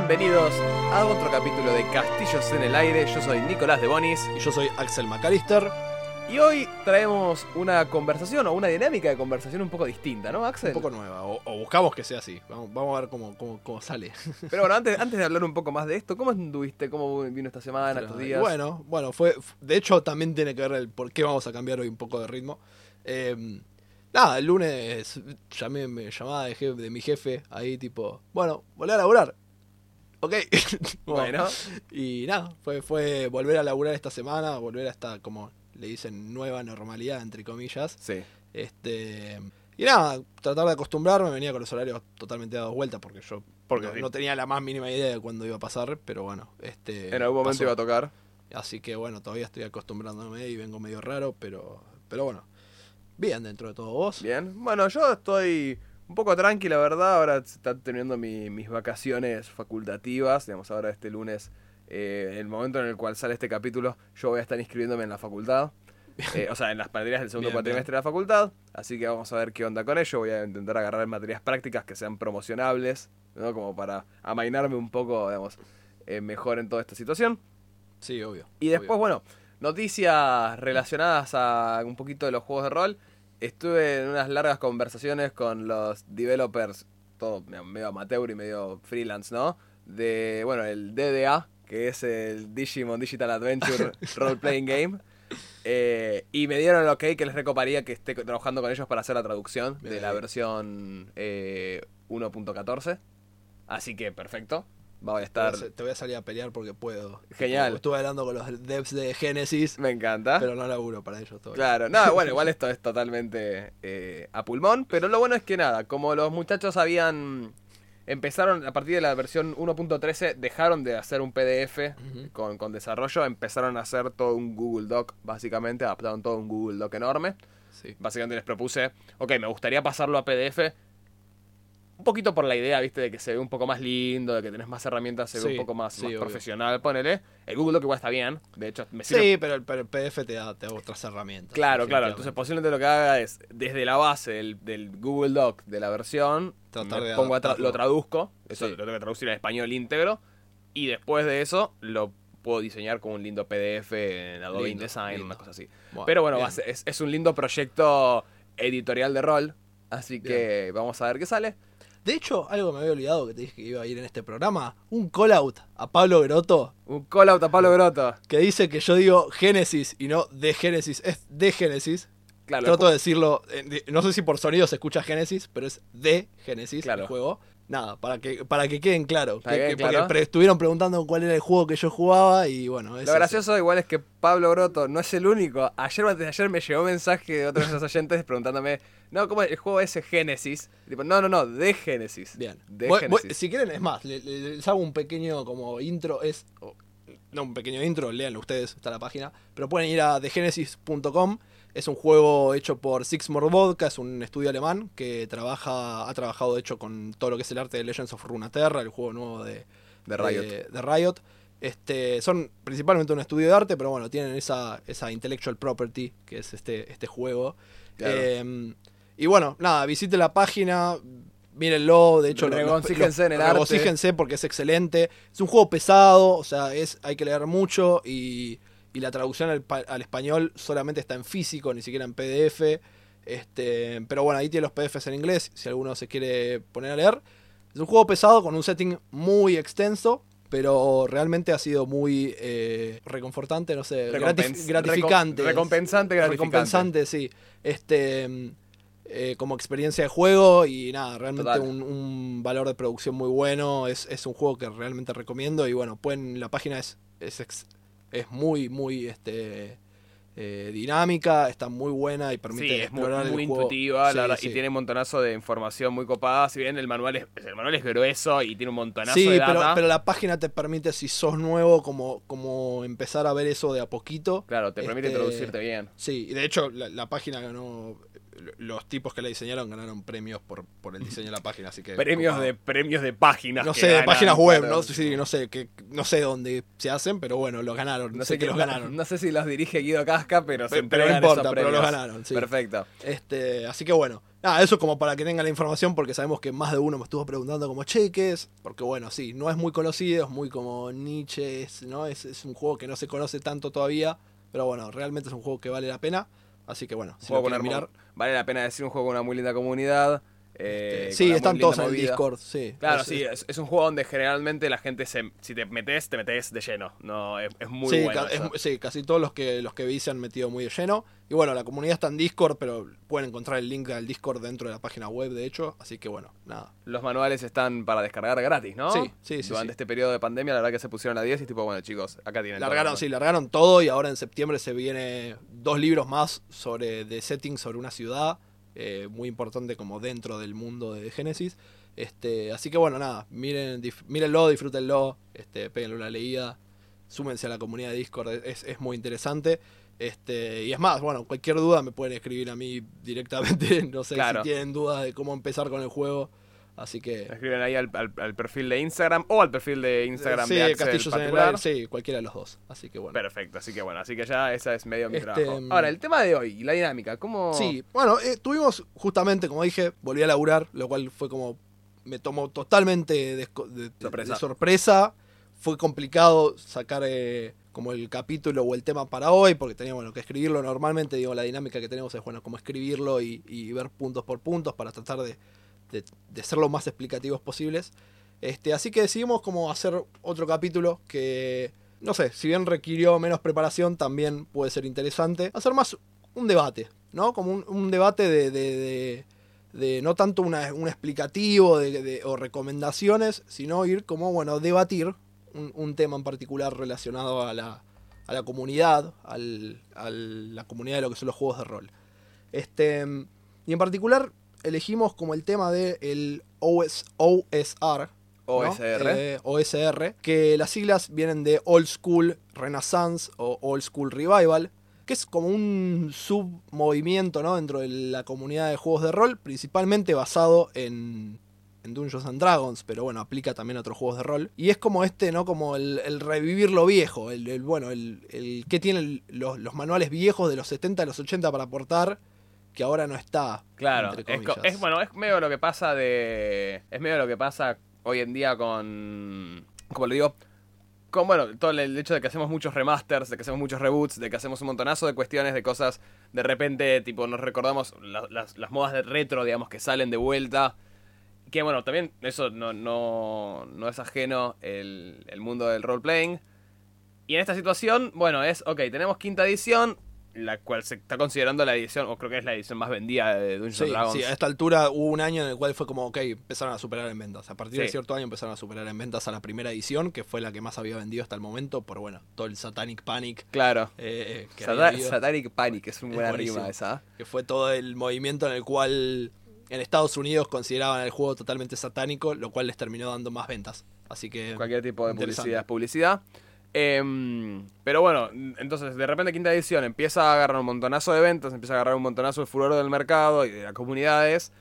Bienvenidos a otro capítulo de Castillos en el Aire. Yo soy Nicolás de Bonis Y yo soy Axel McAllister. y hoy traemos una conversación o una dinámica de conversación un poco distinta, ¿no, Axel? Un poco nueva. O, o buscamos que sea así. Vamos, vamos a ver cómo, cómo, cómo sale. Pero bueno, antes, antes de hablar un poco más de esto, ¿cómo anduviste? ¿Cómo vino esta semana, estos días? Bueno, bueno, fue. De hecho, también tiene que ver el por qué vamos a cambiar hoy un poco de ritmo. Eh, nada, el lunes llamé, me llamaba de, jefe- de mi jefe ahí, tipo, bueno, volver a laburar. Ok. Bueno. Y nada, fue, fue volver a laburar esta semana, volver a esta, como le dicen, nueva normalidad, entre comillas. Sí. Este. Y nada, tratar de acostumbrarme, venía con los horarios totalmente dados vuelta porque yo Porque no, sí. no tenía la más mínima idea de cuándo iba a pasar, pero bueno, este. En algún momento pasó. iba a tocar. Así que bueno, todavía estoy acostumbrándome y vengo medio raro, pero. Pero bueno. Bien dentro de todo vos. Bien. Bueno, yo estoy un poco tranqui, la verdad. Ahora están teniendo mi- mis vacaciones facultativas. Digamos, ahora este lunes, eh, el momento en el cual sale este capítulo, yo voy a estar inscribiéndome en la facultad. Eh, o sea, en las materias del segundo Bien, cuatrimestre de la facultad. Así que vamos a ver qué onda con ello. Voy a intentar agarrar materias prácticas que sean promocionables, ¿no? Como para amainarme un poco, digamos, eh, mejor en toda esta situación. Sí, obvio. Y después, obvio. bueno, noticias relacionadas a un poquito de los juegos de rol. Estuve en unas largas conversaciones con los developers, todo medio amateur y medio freelance, ¿no? De, bueno, el DDA, que es el Digimon Digital Adventure Role Playing Game. Eh, y me dieron el ok que les recoparía que esté trabajando con ellos para hacer la traducción de la versión eh, 1.14. Así que perfecto. Voy a Te voy a estar. te voy a salir a pelear porque puedo. Genial. Estuve hablando con los devs de Genesis, Me encanta. pero no laburo para ellos todavía. Claro, no, bueno, igual esto es totalmente eh, a pulmón, pero lo bueno es que nada, como los muchachos habían empezaron a partir de la versión 1.13 dejaron de hacer un PDF con, con desarrollo, empezaron a hacer todo un Google Doc, básicamente, adaptaron todo un Google Doc enorme. Sí. Básicamente les propuse, ok, me gustaría pasarlo a PDF. Un poquito por la idea, viste, de que se ve un poco más lindo, de que tenés más herramientas, se ve Sí, un poco más, sí, más obvio. profesional, ponele. El Google Doc igual está bien, de hecho me sirve Sí, pero el, pero el PDF te da, te da otras herramientas. Claro, claro. Entonces posiblemente lo que haga es, desde la base del, del Google Doc de la versión, de pongo a tra- lo traduzco, eso Sí. lo tengo que traducir en español íntegro, y después de eso lo puedo diseñar como un lindo PDF en Adobe Lindo, InDesign, lindo. una cosa así. Bueno, Pero bueno, es, es un lindo proyecto editorial de rol, así que vamos a ver qué sale. De hecho, algo me había olvidado que te dije que iba a ir en este programa. Un call out a Pablo Grotto Un call out a Pablo Groto. que dice que yo digo Génesis y no de Génesis, es de Génesis. Claro, Trato de decirlo, eh, no sé si por sonido se escucha Génesis, pero es de Génesis Claro. el juego. Nada, para que, para que queden claro. Para Que- que que- quede porque claro. pre- estuvieron preguntando cuál era el juego que yo jugaba y bueno, es Lo gracioso igual es que Pablo Groto no es el único. Ayer o antes de ayer me llegó un mensaje de otros de esos oyentes preguntándome, no, ¿cómo es el juego ese Génesis? Tipo, no, no, no, de Génesis. Bien. De Voy- voy- Génesis. si quieren, es más, le- le- les hago un pequeño como intro, es... no un pequeño intro, léanlo ustedes, está la página. Pero pueden ir a thegenesis.com. Es un juego hecho por Sixmore Vodka, es un estudio alemán que trabaja, ha trabajado de hecho con todo lo que es el arte de Legends of Runeterra, el juego nuevo de, De Riot. de- de Riot. Este, son principalmente un estudio de arte, pero bueno, tienen esa, esa intellectual property que es este, este juego. Claro. Eh, y bueno, nada, visite la página, mírenlo, de hecho, lo- Regocíjense en el arte. regocíjense porque es excelente. Es un juego pesado, o sea, es, hay que leer mucho y, y la traducción al, pa- al español solamente está en físico, ni siquiera en PDF. Este, pero bueno, ahí tiene los PDFs en inglés, si alguno se quiere poner a leer. Es un juego pesado con un setting muy extenso, pero realmente ha sido muy eh, reconfortante, no sé, gratif- gratificante. reco- recompensante, gratificante. Recompensante, sí. Este, eh, como experiencia de juego y nada, realmente un, un valor de producción muy bueno. Es, es un juego que realmente recomiendo y bueno, pueden, la página es, es, es muy, muy este, eh, dinámica, está muy buena y permite Sí, es muy, explorar muy el juego. intuitiva, Sí, la verdad, sí. y tiene un montonazo de información muy copada. Si bien el manual es, el manual es grueso y tiene un montonazo Sí, de pero, data, pero la página te permite, si sos nuevo, como, como empezar a ver eso de a poquito. claro, te permite este, introducirte bien. Sí, y de hecho la, la página ganó, los tipos que la diseñaron ganaron premios por, por el diseño de la página, así que... Premios de, premios de páginas. No sé, de páginas web, no sí, no sé, que, no sé dónde se hacen, pero bueno, los ganaron, no, sé que los ganaron. No sé si los dirige Guido Casca, pero, se Pero- pero no entregan importa, esos pero los ganaron, sí. Perfecto. Este, así que bueno, Nada, eso como para que tengan la información, porque sabemos que más de uno me estuvo preguntando como, che, ¿qué es? Porque bueno, sí, no es muy conocido, es muy como Nietzsche, es, ¿no? Es, es un juego que no se conoce tanto todavía, pero bueno, realmente es un juego que vale la pena. Así que bueno, si lo mirar. Vale la pena decir un juego con una muy linda comunidad. Eh, este, sí, están todos en el. Discord, sí. Claro, Es- sí, es, es un juego donde generalmente la gente se, si te metes, te metes de lleno. No, es, es muy sí, bueno. es- sí, casi todos los que los que vi se han metido muy de lleno. Y bueno, la comunidad está en Discord, pero pueden encontrar el link al Discord dentro de la página web, de hecho. Así que bueno, nada. Los manuales están para descargar gratis, ¿no? Sí, sí, sí, Durante sí. este periodo de pandemia, la verdad que se pusieron a 10 y tipo, bueno, chicos, acá tienen. todo. Largaron, sí, largaron todo y ahora en septiembre se viene dos libros más sobre de setting sobre una ciudad eh, muy importante como dentro del mundo de Génesis. Este, así que bueno, nada, miren, dif- mírenlo, disfrútenlo, este, péguenle una leída, súmense a la comunidad de Discord, es, es muy interesante. Este, y es más, bueno, cualquier duda me pueden escribir a mí directamente, no sé Claro. si tienen dudas de cómo empezar con el juego. Así que escriben ahí al, al- al perfil de Instagram o al perfil de Instagram sí, de Axel particular. aire, sí, cualquiera de los dos. Así que bueno. Perfecto, así que bueno, así que ya esa es medio mi Este, trabajo. mm, Ahora, el tema de hoy, la dinámica, ¿cómo...? Sí, bueno, eh, tuvimos justamente, como dije, volví a laburar, lo cual fue como. Me tomó totalmente desco- de, de- Sorpresa. de sorpresa. Fue complicado sacar eh, como el capítulo o el tema para hoy, porque teníamos bueno, que escribirlo normalmente. Digo, la dinámica que tenemos es, bueno, como escribirlo y, y ver puntos por puntos para tratar de, de, ser lo más explicativos posibles. Este, así que decidimos como hacer otro capítulo que, no sé, si bien requirió menos preparación, también puede ser interesante. Hacer más un debate, ¿no? Como un, un debate de, de- de- no tanto una- un explicativo de- o recomendaciones, sino ir como, bueno, debatir un, un tema en particular relacionado a la, a la comunidad, al- a la comunidad de lo que son los juegos de rol. Este, y en particular elegimos como el tema del el OS, OSR, ¿no? OSR. Eh, OSR, que las siglas vienen de Old School Renaissance o Old School Revival, que es como un submovimiento ¿no? dentro de la comunidad de juegos de rol, principalmente basado en, en Dungeons and Dragons, pero bueno, aplica también a otros juegos de rol. Y es como este, ¿no? Como el, el revivir lo viejo, el, el, bueno, el, el que tienen los, los manuales viejos de los 70 a los 80 para aportar, que ahora no está. Claro, es, bueno, es medio lo que pasa de. Es medio lo que pasa hoy en día con. Como le digo. Con, bueno, todo el hecho de que hacemos muchos remasters, de que hacemos muchos reboots, de que hacemos un montonazo de cuestiones, de cosas. De repente, tipo, nos recordamos la- las, las modas de retro, digamos, que salen de vuelta. Que bueno, también eso no, no, no es ajeno el, el mundo del role-playing. Y en esta situación, bueno, es, ok, tenemos quinta edición, la cual se está considerando la edición, o creo que es la edición más vendida de Dungeons Sí, Dragons. sí, a esta altura hubo un año en el cual fue como, ok, empezaron a superar en ventas. A partir de cierto año empezaron a superar en ventas a la primera edición, que fue la que más había vendido hasta el momento, por bueno, todo el Satanic Panic. Claro. eh, que, habido, Satanic Panic, es Es buena buenísimo. rima esa. que fue todo el movimiento en el cual en Estados Unidos consideraban el juego totalmente satánico, lo cual les terminó dando más ventas. Así que Cualquier tipo de publicidad es publicidad. Em, pero bueno, entonces de repente quinta edición empieza a agarrar un montonazo de ventas, empieza a agarrar un montonazo de furor del mercado y de las comunidades.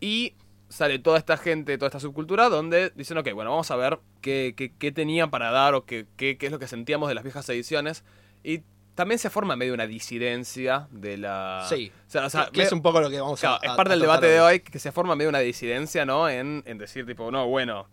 Y sale toda esta gente, toda esta subcultura donde dicen, ok, bueno, vamos a ver qué, qué, qué tenían para dar o qué, qué, qué es lo que sentíamos de las viejas ediciones. Y también se forma medio una disidencia de la... Sí. O sea, o sea, que es un poco lo que vamos Claro, a es parte a del debate de hoy que se forma medio una disidencia, ¿no? En, en decir, tipo, no, bueno,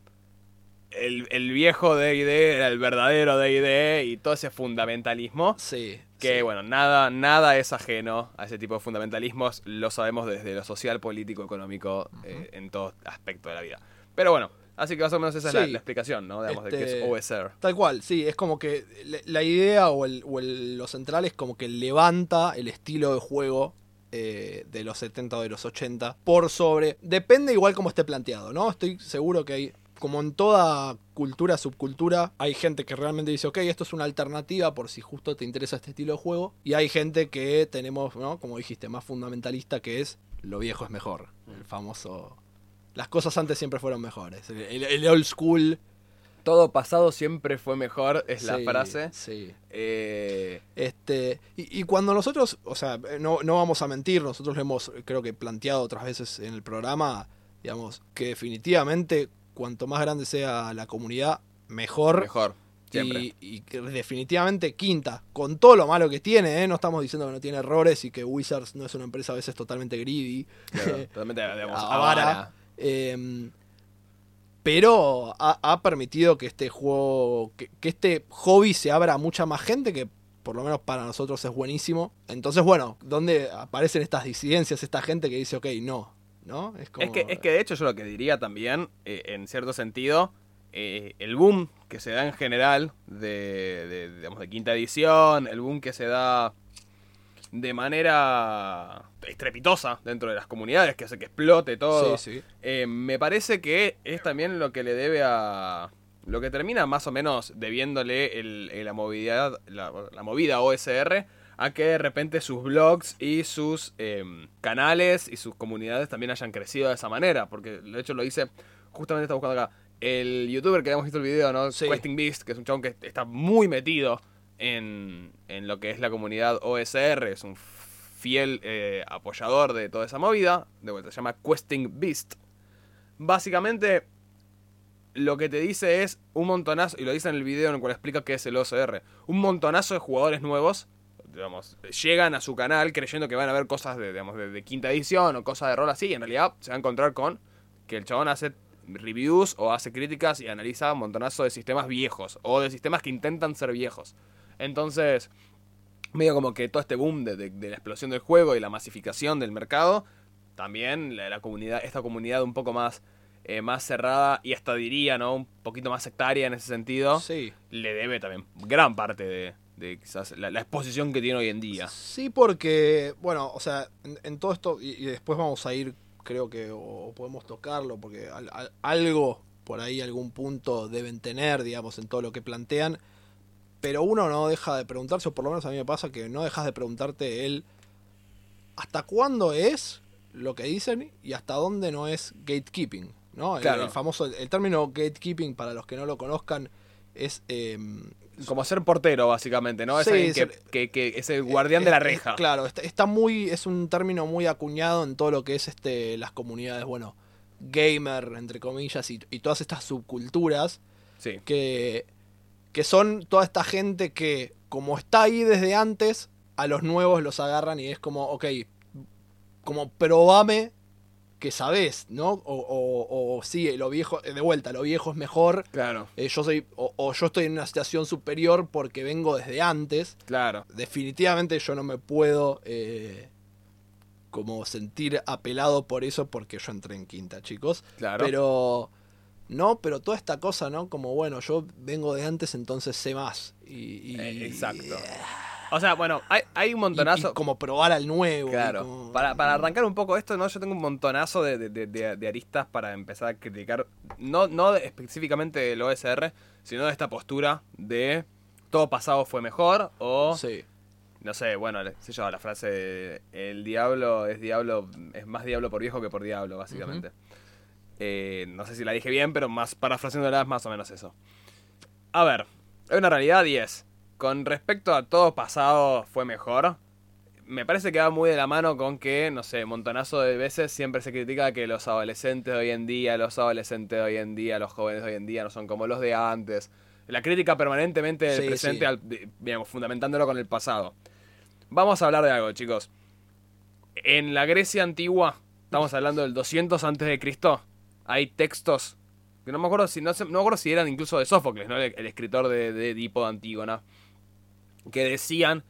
el, el viejo D&D era el verdadero D&D y todo ese fundamentalismo. Sí. Que, sí. bueno, nada, nada es ajeno a ese tipo de fundamentalismos. Lo sabemos desde lo social, político, económico, eh, en todo aspecto de la vida. Pero bueno, así que más o menos esa es la, la explicación, ¿no? Digamos, de Este, qué es OSR. Tal cual, sí, es como que la- la idea o, el, o el- lo central es como que levanta el estilo de juego eh, de los 70 o de los 80 por sobre. Depende igual como esté planteado, ¿no? Estoy seguro que hay. Como en toda cultura, subcultura, hay gente que realmente dice, ok, esto es una alternativa por si justo te interesa este estilo de juego. Y hay gente que tenemos, ¿no? Como dijiste, más fundamentalista que es lo viejo es mejor. El famoso. Las cosas antes siempre fueron mejores. El, old school. Todo pasado siempre fue mejor, es la Sí, frase. Sí. Eh, Este, y, y cuando nosotros, o sea, no, no vamos a mentir, nosotros lo hemos, creo que planteado otras veces en el programa, digamos, que definitivamente cuanto más grande sea la comunidad, mejor. mejor. Siempre. Y, definitivamente quinta, con todo lo malo que tiene, ¿eh? no estamos diciendo que no tiene errores y que Wizards no es una empresa a veces totalmente greedy, Claro, totalmente, digamos, avara. Eh, pero ha, ha permitido que este juego, que, que este hobby se abra a mucha más gente que por lo menos para nosotros es buenísimo. Entonces, bueno, ¿dónde aparecen estas disidencias, esta gente que dice, ok, no? ¿No? como- Es que, es que de hecho yo lo que diría también, eh, en cierto sentido, eh, el boom que se da en general de, de, digamos, de quinta edición, el boom que se da de manera estrepitosa dentro de las comunidades, que hace que explote todo, Sí, sí. eh, me parece que es también lo que le debe a... Lo que termina más o menos debiéndole el, el- la, movilidad, la, la movida OSR a que de repente sus blogs y sus eh, canales y sus comunidades también hayan crecido de esa manera. Porque de hecho lo hice, justamente está buscando acá, el youtuber que habíamos visto el video, ¿no? Sí. Questing Beast, que es un chabón que está muy metido en, en lo que es la comunidad OSR, es un fiel eh, apoyador de toda esa movida, de vuelta se llama Questing Beast. Básicamente, lo que te dice es un montonazo, y lo dice en el video en el cual explica qué es el OCR, un montonazo de jugadores nuevos, digamos, llegan a su canal creyendo que van a ver cosas de, digamos, de, de quinta edición o cosas de rol así, y en realidad se va a encontrar con que el chabón hace reviews o hace críticas y analiza un montonazo de sistemas viejos, o de sistemas que intentan ser viejos. Entonces, medio como que todo este boom de, de- de la explosión del juego y la masificación del mercado, también la, la comunidad, esta comunidad un poco más, eh, más cerrada y hasta diría, ¿no? Un poquito más sectaria en ese sentido, Sí. le debe también gran parte de, de quizás la, la exposición que tiene hoy en día. Sí, porque, bueno, o sea, en, en todo esto, y, y después vamos a ir, creo que, o podemos tocarlo, porque al- al- algo por ahí, algún punto deben tener, digamos, en todo lo que plantean, pero uno no deja de preguntarse, o por lo menos a mí me pasa que no dejas de preguntarte el hasta cuándo es lo que dicen y hasta dónde no es gatekeeping, ¿no? El, Claro. el famoso, el término gatekeeping, para los que no lo conozcan, es... em, Como ser portero, básicamente, ¿no? Es Sí, alguien que, ser- que- que es el guardián de la Es- es- reja. claro, está, está muy, es un término muy acuñado en todo lo que es este, las comunidades, bueno, gamer, entre comillas, y, y todas estas subculturas Sí, que, que son toda esta gente que, como está ahí desde antes, a los nuevos los agarran y es como, ok, como probame que sabés, ¿no? O, o, o sí, lo viejo, de vuelta, lo viejo es mejor. claro, eh, yo soy, o, o yo estoy en una situación superior porque vengo desde antes claro. definitivamente yo no me puedo eh, como sentir apelado por eso porque yo entré en quinta, chicos. Claro. Pero no, pero toda esta cosa, ¿no? Como bueno, yo vengo de antes, entonces sé más. Y, y- Eh, exacto. O sea, bueno, hay, hay un montonazo. y como probar al nuevo. Claro, como- para, para arrancar un poco esto, ¿no? Yo tengo un montonazo de, de- de- de- aristas para empezar a criticar, no, no específicamente del OSR, sino de esta postura de todo pasado fue mejor o, Sí. no sé, bueno, sé yo, la frase de, el diablo es diablo, es más diablo por viejo que por diablo, básicamente. Eh, no sé si la dije bien, pero más parafraseándola es más o menos eso. A ver, hay una realidad y es, con respecto a todo pasado fue mejor, me parece que va muy de la mano con que, no sé, montonazo de veces siempre se critica que los adolescentes de hoy en día, los adolescentes de hoy en día, los jóvenes de hoy en día no son como los de antes. La crítica permanentemente del Sí, presente, sí. al- digamos, fundamentándolo con el pasado. Vamos a hablar de algo, chicos. En la Grecia antigua, estamos hablando del 200 antes de Cristo, hay textos que no me acuerdo si no me acuerdo si eran incluso de Sófocles, ¿no? el, el escritor de, de Edipo de Antígona, que decían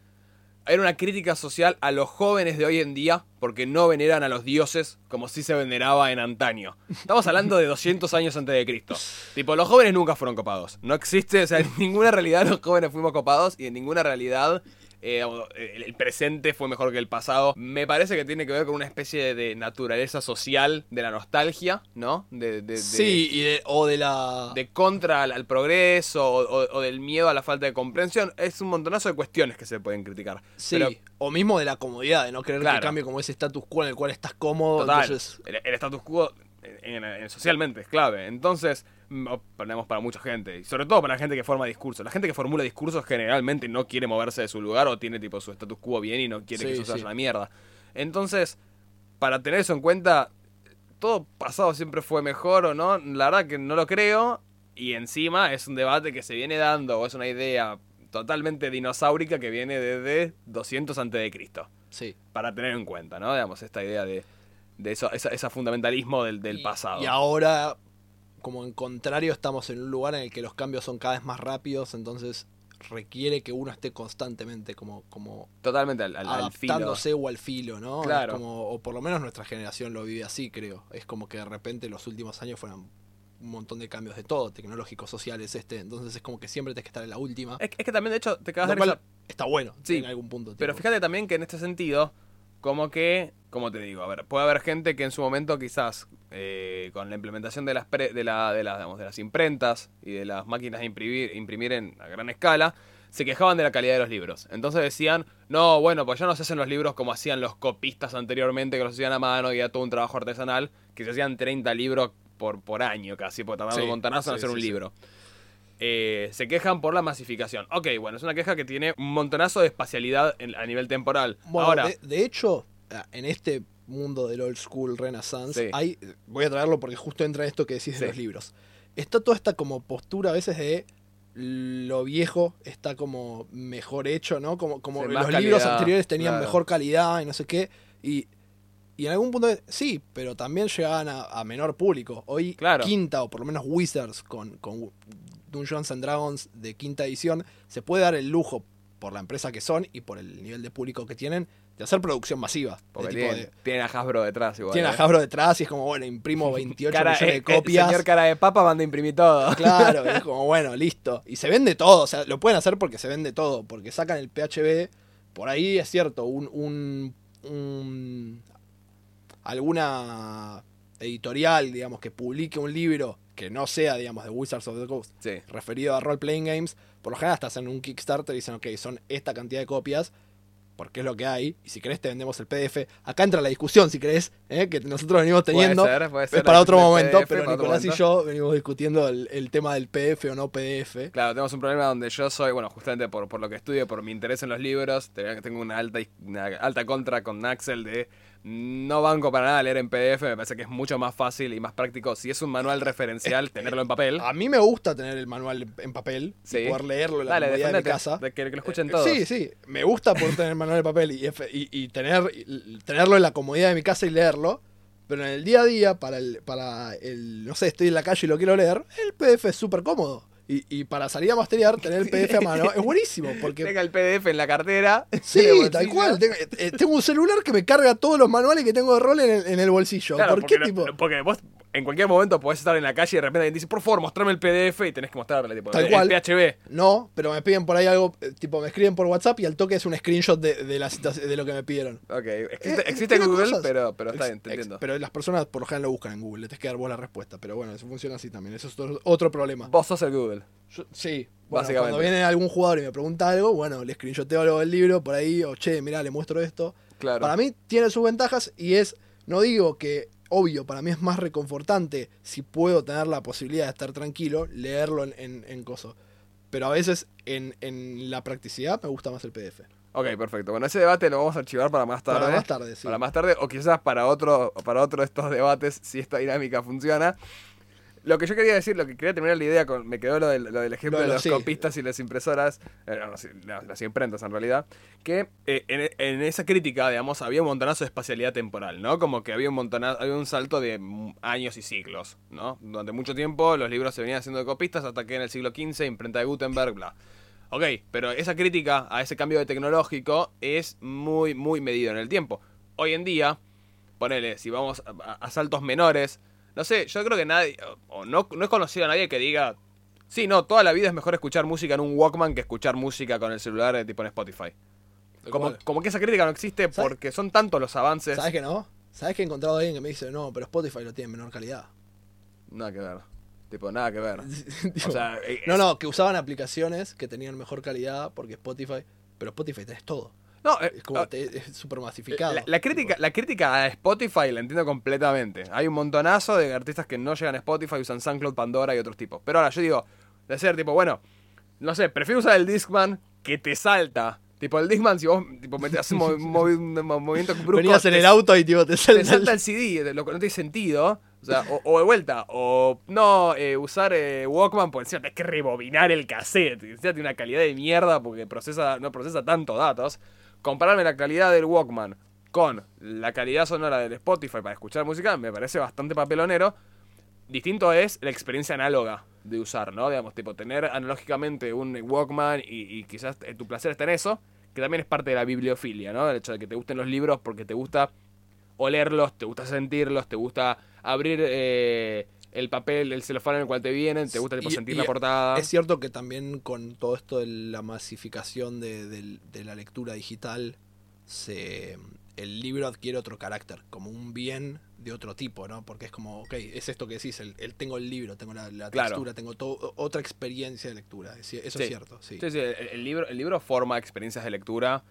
era una crítica social a los jóvenes de hoy en día porque no veneran a los dioses como si se veneraba en antaño. Estamos hablando de 200 años antes de Cristo. Tipo, los jóvenes nunca fueron copados. No existe, o sea, en ninguna realidad los jóvenes fuimos copados y en ninguna realidad eh, el, el presente fue mejor que el pasado. Me parece que tiene que ver con una especie de naturaleza social de la nostalgia, ¿no? De, de- de- Sí, y de- o de la... de contra al, al progreso o, o- o del miedo a la falta de comprensión. Es un montonazo de cuestiones que se pueden criticar. Sí, Pero, o mismo de la comodidad, de no querer Claro. que cambie como ese status quo en el cual estás cómodo. total, Entonces, el, el status quo en- en- en- socialmente es clave. Entonces, mm, ponemos para mucha gente. Y sobre todo para la gente que forma discursos. La gente que formula discursos generalmente no quiere moverse de su lugar o tiene tipo su status quo bien y no quiere que eso se sí. vaya a la mierda. Entonces, para tener eso en cuenta, todo pasado siempre fue mejor o no. La verdad que no lo creo. Y encima es un debate que se viene dando, o es una idea totalmente dinosaurica que viene desde 200 antes de Cristo. Sí. Para tener en cuenta, ¿no? Digamos, esta idea de, de eso, esa, ese fundamentalismo del, del Y- pasado. Y ahora, como en contrario, estamos en un lugar en el que los cambios son cada vez más rápidos, entonces requiere que uno esté constantemente como, como Totalmente al, al- al filo. adaptándose o al filo, ¿no? Claro. como- o por lo menos nuestra generación lo vive así, creo. Es como que de repente los últimos años fueron un montón de cambios de todo, tecnológicos, sociales, este. Entonces es como que siempre tienes que estar en la última. Es, es que también, de hecho, te acabas de está bueno Sí, en algún punto. Pero tipo. fíjate también que en este sentido, como que, como te digo, a ver, puede haber gente que en su momento quizás eh, con la implementación de las, pre- de, la, de, las, digamos, de las imprentas y de las máquinas de imprimir, imprimir en a gran escala, se quejaban de la calidad de los libros. Entonces decían, no, bueno, pues ya no se hacen los libros como hacían los copistas anteriormente, que los hacían a mano y era todo un trabajo artesanal, que se hacían 30 libros por, por año casi, porque tardaban Sí, un montonazo en sí, hacer sí, un libro. Eh, se quejan por la masificación. Ok, bueno, es una queja que tiene un montonazo de espacialidad en- a nivel temporal. Bueno, Ahora, de, de hecho, ah, en este mundo del old school renaissance, Sí. hay, voy a traerlo porque justo entra en esto que decís Sí. de los libros. Está toda esta como postura a veces de lo viejo está como mejor hecho, ¿no? Como, como Sí, los libros anteriores tenían claro. mejor calidad y no sé qué. Y, y en algún punto sí, pero también llegaban a, a menor público. Hoy Claro. quinta o por lo menos Wizards con, con Dungeons and Dragons de quinta edición se puede dar el lujo por la empresa que son y por el nivel de público que tienen de hacer producción masiva. Porque tienen, de- tienen a Hasbro detrás igual. tienen ¿eh? a Hasbro detrás y es como, bueno, imprimo 28 Cara- millones eh, de eh, copias. señor cara de papa manda a imprimir todo. Claro, y es como, bueno, listo. Y se vende todo, o sea, lo pueden hacer porque se vende todo, porque sacan el PHB, por ahí es cierto, un, un, un- alguna editorial, digamos, que publique un libro que no sea, digamos, de Wizards of the Coast, Sí. referido a Role Playing Games, por lo general estás en un Kickstarter y dicen, ok, son esta cantidad de copias, porque es lo que hay, y si querés te vendemos el PDF. Acá entra la discusión, si querés, ¿eh? que nosotros venimos teniendo. Puede ser, puede ser es para otro momento, PDF, pero Nicolás y yo venimos discutiendo el, el tema del PDF o no PDF. Claro, tenemos un problema donde yo soy, bueno, justamente por, por lo que estudio, por mi interés en los libros, te- tengo una alta, una alta contra con Axel de no banco para nada leer en PDF, me parece que es mucho más fácil y más práctico, si es un manual referencial, tenerlo en papel. A mí me gusta tener el manual en papel Sí. y poder leerlo en la Dale, comodidad de mi casa. de que, que lo escuchen Eh, todos. Sí, sí, me gusta poder tener el manual en papel y, y- y tener, y tenerlo en la comodidad de mi casa y leerlo. Pero en el día a día, para el, para el, no sé, estoy en la calle y lo quiero leer, el PDF es súper cómodo. Y, y para salir a masterear, tener el PDF a mano es buenísimo. Porque Tenga el PDF en la cartera. Sí, tal cual. Tengo, eh, tengo un celular que me carga todos los manuales que tengo de rol en el, en el bolsillo. Claro, ¿Por qué tipo? porque vos en cualquier momento podés estar en la calle y de repente alguien dice, por favor, mostrame el PDF y tenés que mostrarle tipo, Tal el, cual. PHB. No, pero me piden por ahí algo, eh, tipo me escriben por WhatsApp y al toque es un screenshot de, de la de lo que me pidieron. Ok, existe, Eh, existe Google, cosas. pero, pero está Ex- bien, te ex- entiendo. Pero las personas por lo general lo buscan en Google, le tienes que dar vos la respuesta. Pero bueno, eso funciona así también. Eso es otro, otro problema. Vos sos el Google. Yo- sí, bueno, Básicamente. cuando viene algún jugador y me pregunta algo, bueno, le screenshoteo algo del libro por ahí, o che, mirá, le muestro esto. Claro. Para mí tiene sus ventajas y es, no digo que, obvio, para mí es más reconfortante si puedo tener la posibilidad de estar tranquilo, leerlo en, en, en coso. Pero a veces en, en la practicidad me gusta más el PDF. Ok, perfecto. Bueno, ese debate lo vamos a archivar para más tarde. Para más tarde, sí. Para más tarde, o quizás para otro, para otro de estos debates, si esta dinámica funciona. Lo que yo quería decir, lo que quería terminar la idea con. Me quedó lo del, lo del ejemplo Lo de de los- sí. copistas y las impresoras. eh, no, las, imprentas en realidad. Que eh, en, en esa crítica, digamos, había un montonazo de espacialidad temporal, ¿no? Como que había un montonazo, había un salto de años y siglos, ¿no? Durante mucho tiempo los libros se venían haciendo de copistas hasta que en el siglo XV, imprenta de Gutenberg, bla. Ok, pero esa crítica a ese cambio de tecnológico es muy, muy medido en el tiempo. Hoy en día, ponele, si vamos a, a- a saltos menores, no sé, yo creo que nadie, o, no, no es conocido a nadie que diga, sí, no, toda la vida es mejor escuchar música en un Walkman que escuchar música con el celular eh, tipo en Spotify. Como, como que esa crítica no existe ¿Sabes? porque son tantos los avances. ¿Sabes que no? ¿Sabes que he encontrado a alguien que me dice, no, pero Spotify lo tiene en menor calidad? Nada que ver. Tipo, nada que ver. Tipo, O sea, no, no, que usaban aplicaciones que tenían mejor calidad porque Spotify. Pero Spotify tenés todo. No, eh, Es como ah, te- es súper masificado. La, la crítica, la crítica a Spotify la entiendo completamente. Hay un montonazo de artistas que no llegan a Spotify, usan SoundCloud, Pandora y otros tipos. Pero ahora yo digo, de ser tipo, bueno, no sé, prefiero usar el Discman que te salta. Tipo, el Discman, si vos tipo, metés un, un movi- un movimiento brusco, Venías en el auto y tipo, te te salta, salta el- el CD, lo que no tiene sentido. O sea, o, o de vuelta, o no eh, usar eh, Walkman, porque encima tenés que rebobinar el cassette. Encima tiene una calidad de mierda porque procesa, no procesa tanto datos. Compararme la calidad del Walkman con la calidad sonora del Spotify para escuchar música me parece bastante papelonero. Distinto es la experiencia análoga de usar, ¿no? Digamos, tipo, tener analógicamente un Walkman y, quizás eh, tu placer está en eso, que también es parte de la bibliofilia, ¿no? El hecho de que te gusten los libros porque te gusta olerlos, te gusta sentirlos, te gusta abrir eh, el papel, el celofán en el cual te vienen, te gusta tipo, Y- sentir y la portada. Es cierto que también con todo esto de la masificación de, de- de la lectura digital, se, el libro adquiere otro carácter, como un bien de otro tipo, ¿no? Porque es como, ok, es esto que decís, el, el- tengo el libro, tengo la, la Claro. textura, tengo todo, otra experiencia de lectura. es- Eso Sí. es cierto, sí. Sí, sí, el, el libro, el libro forma experiencias de lectura.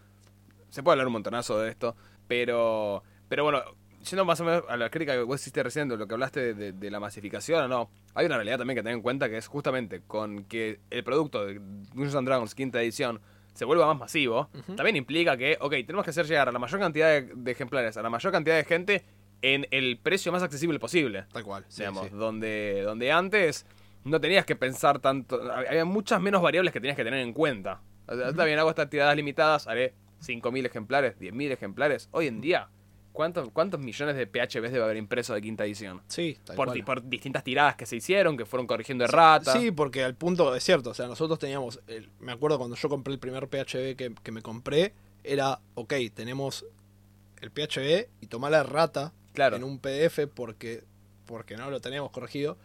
Se puede hablar un montonazo de esto, pero, pero bueno, yendo más o menos a la crítica que vos hiciste recién, de lo que hablaste de, de- de la masificación o no, hay una realidad también que tener en cuenta que es justamente con que el producto de Dungeons and Dragons quinta edición se vuelva más masivo, también implica que, ok, tenemos que hacer llegar a la mayor cantidad de, de ejemplares, a la mayor cantidad de gente en el precio más accesible posible Tal cual. digamos, sí. donde, donde antes no tenías que pensar tanto, había muchas menos variables que tenías que tener en cuenta. O sea, Está bien, hago estas tiradas limitadas, haré 5.000 ejemplares, 10.000 ejemplares. Hoy en día, ¿cuántos, ¿cuántos millones de PHBs debe haber impreso de quinta edición? Sí, tal Por, cual. por distintas tiradas que se hicieron, que fueron corrigiendo errata. Sí, porque al punto es cierto, o sea, nosotros teníamos, el- me acuerdo cuando yo compré el primer PHB que, que me compré, era, ok, tenemos el PHB y tomá la rata Claro. en un PDF porque, porque no lo teníamos corregido.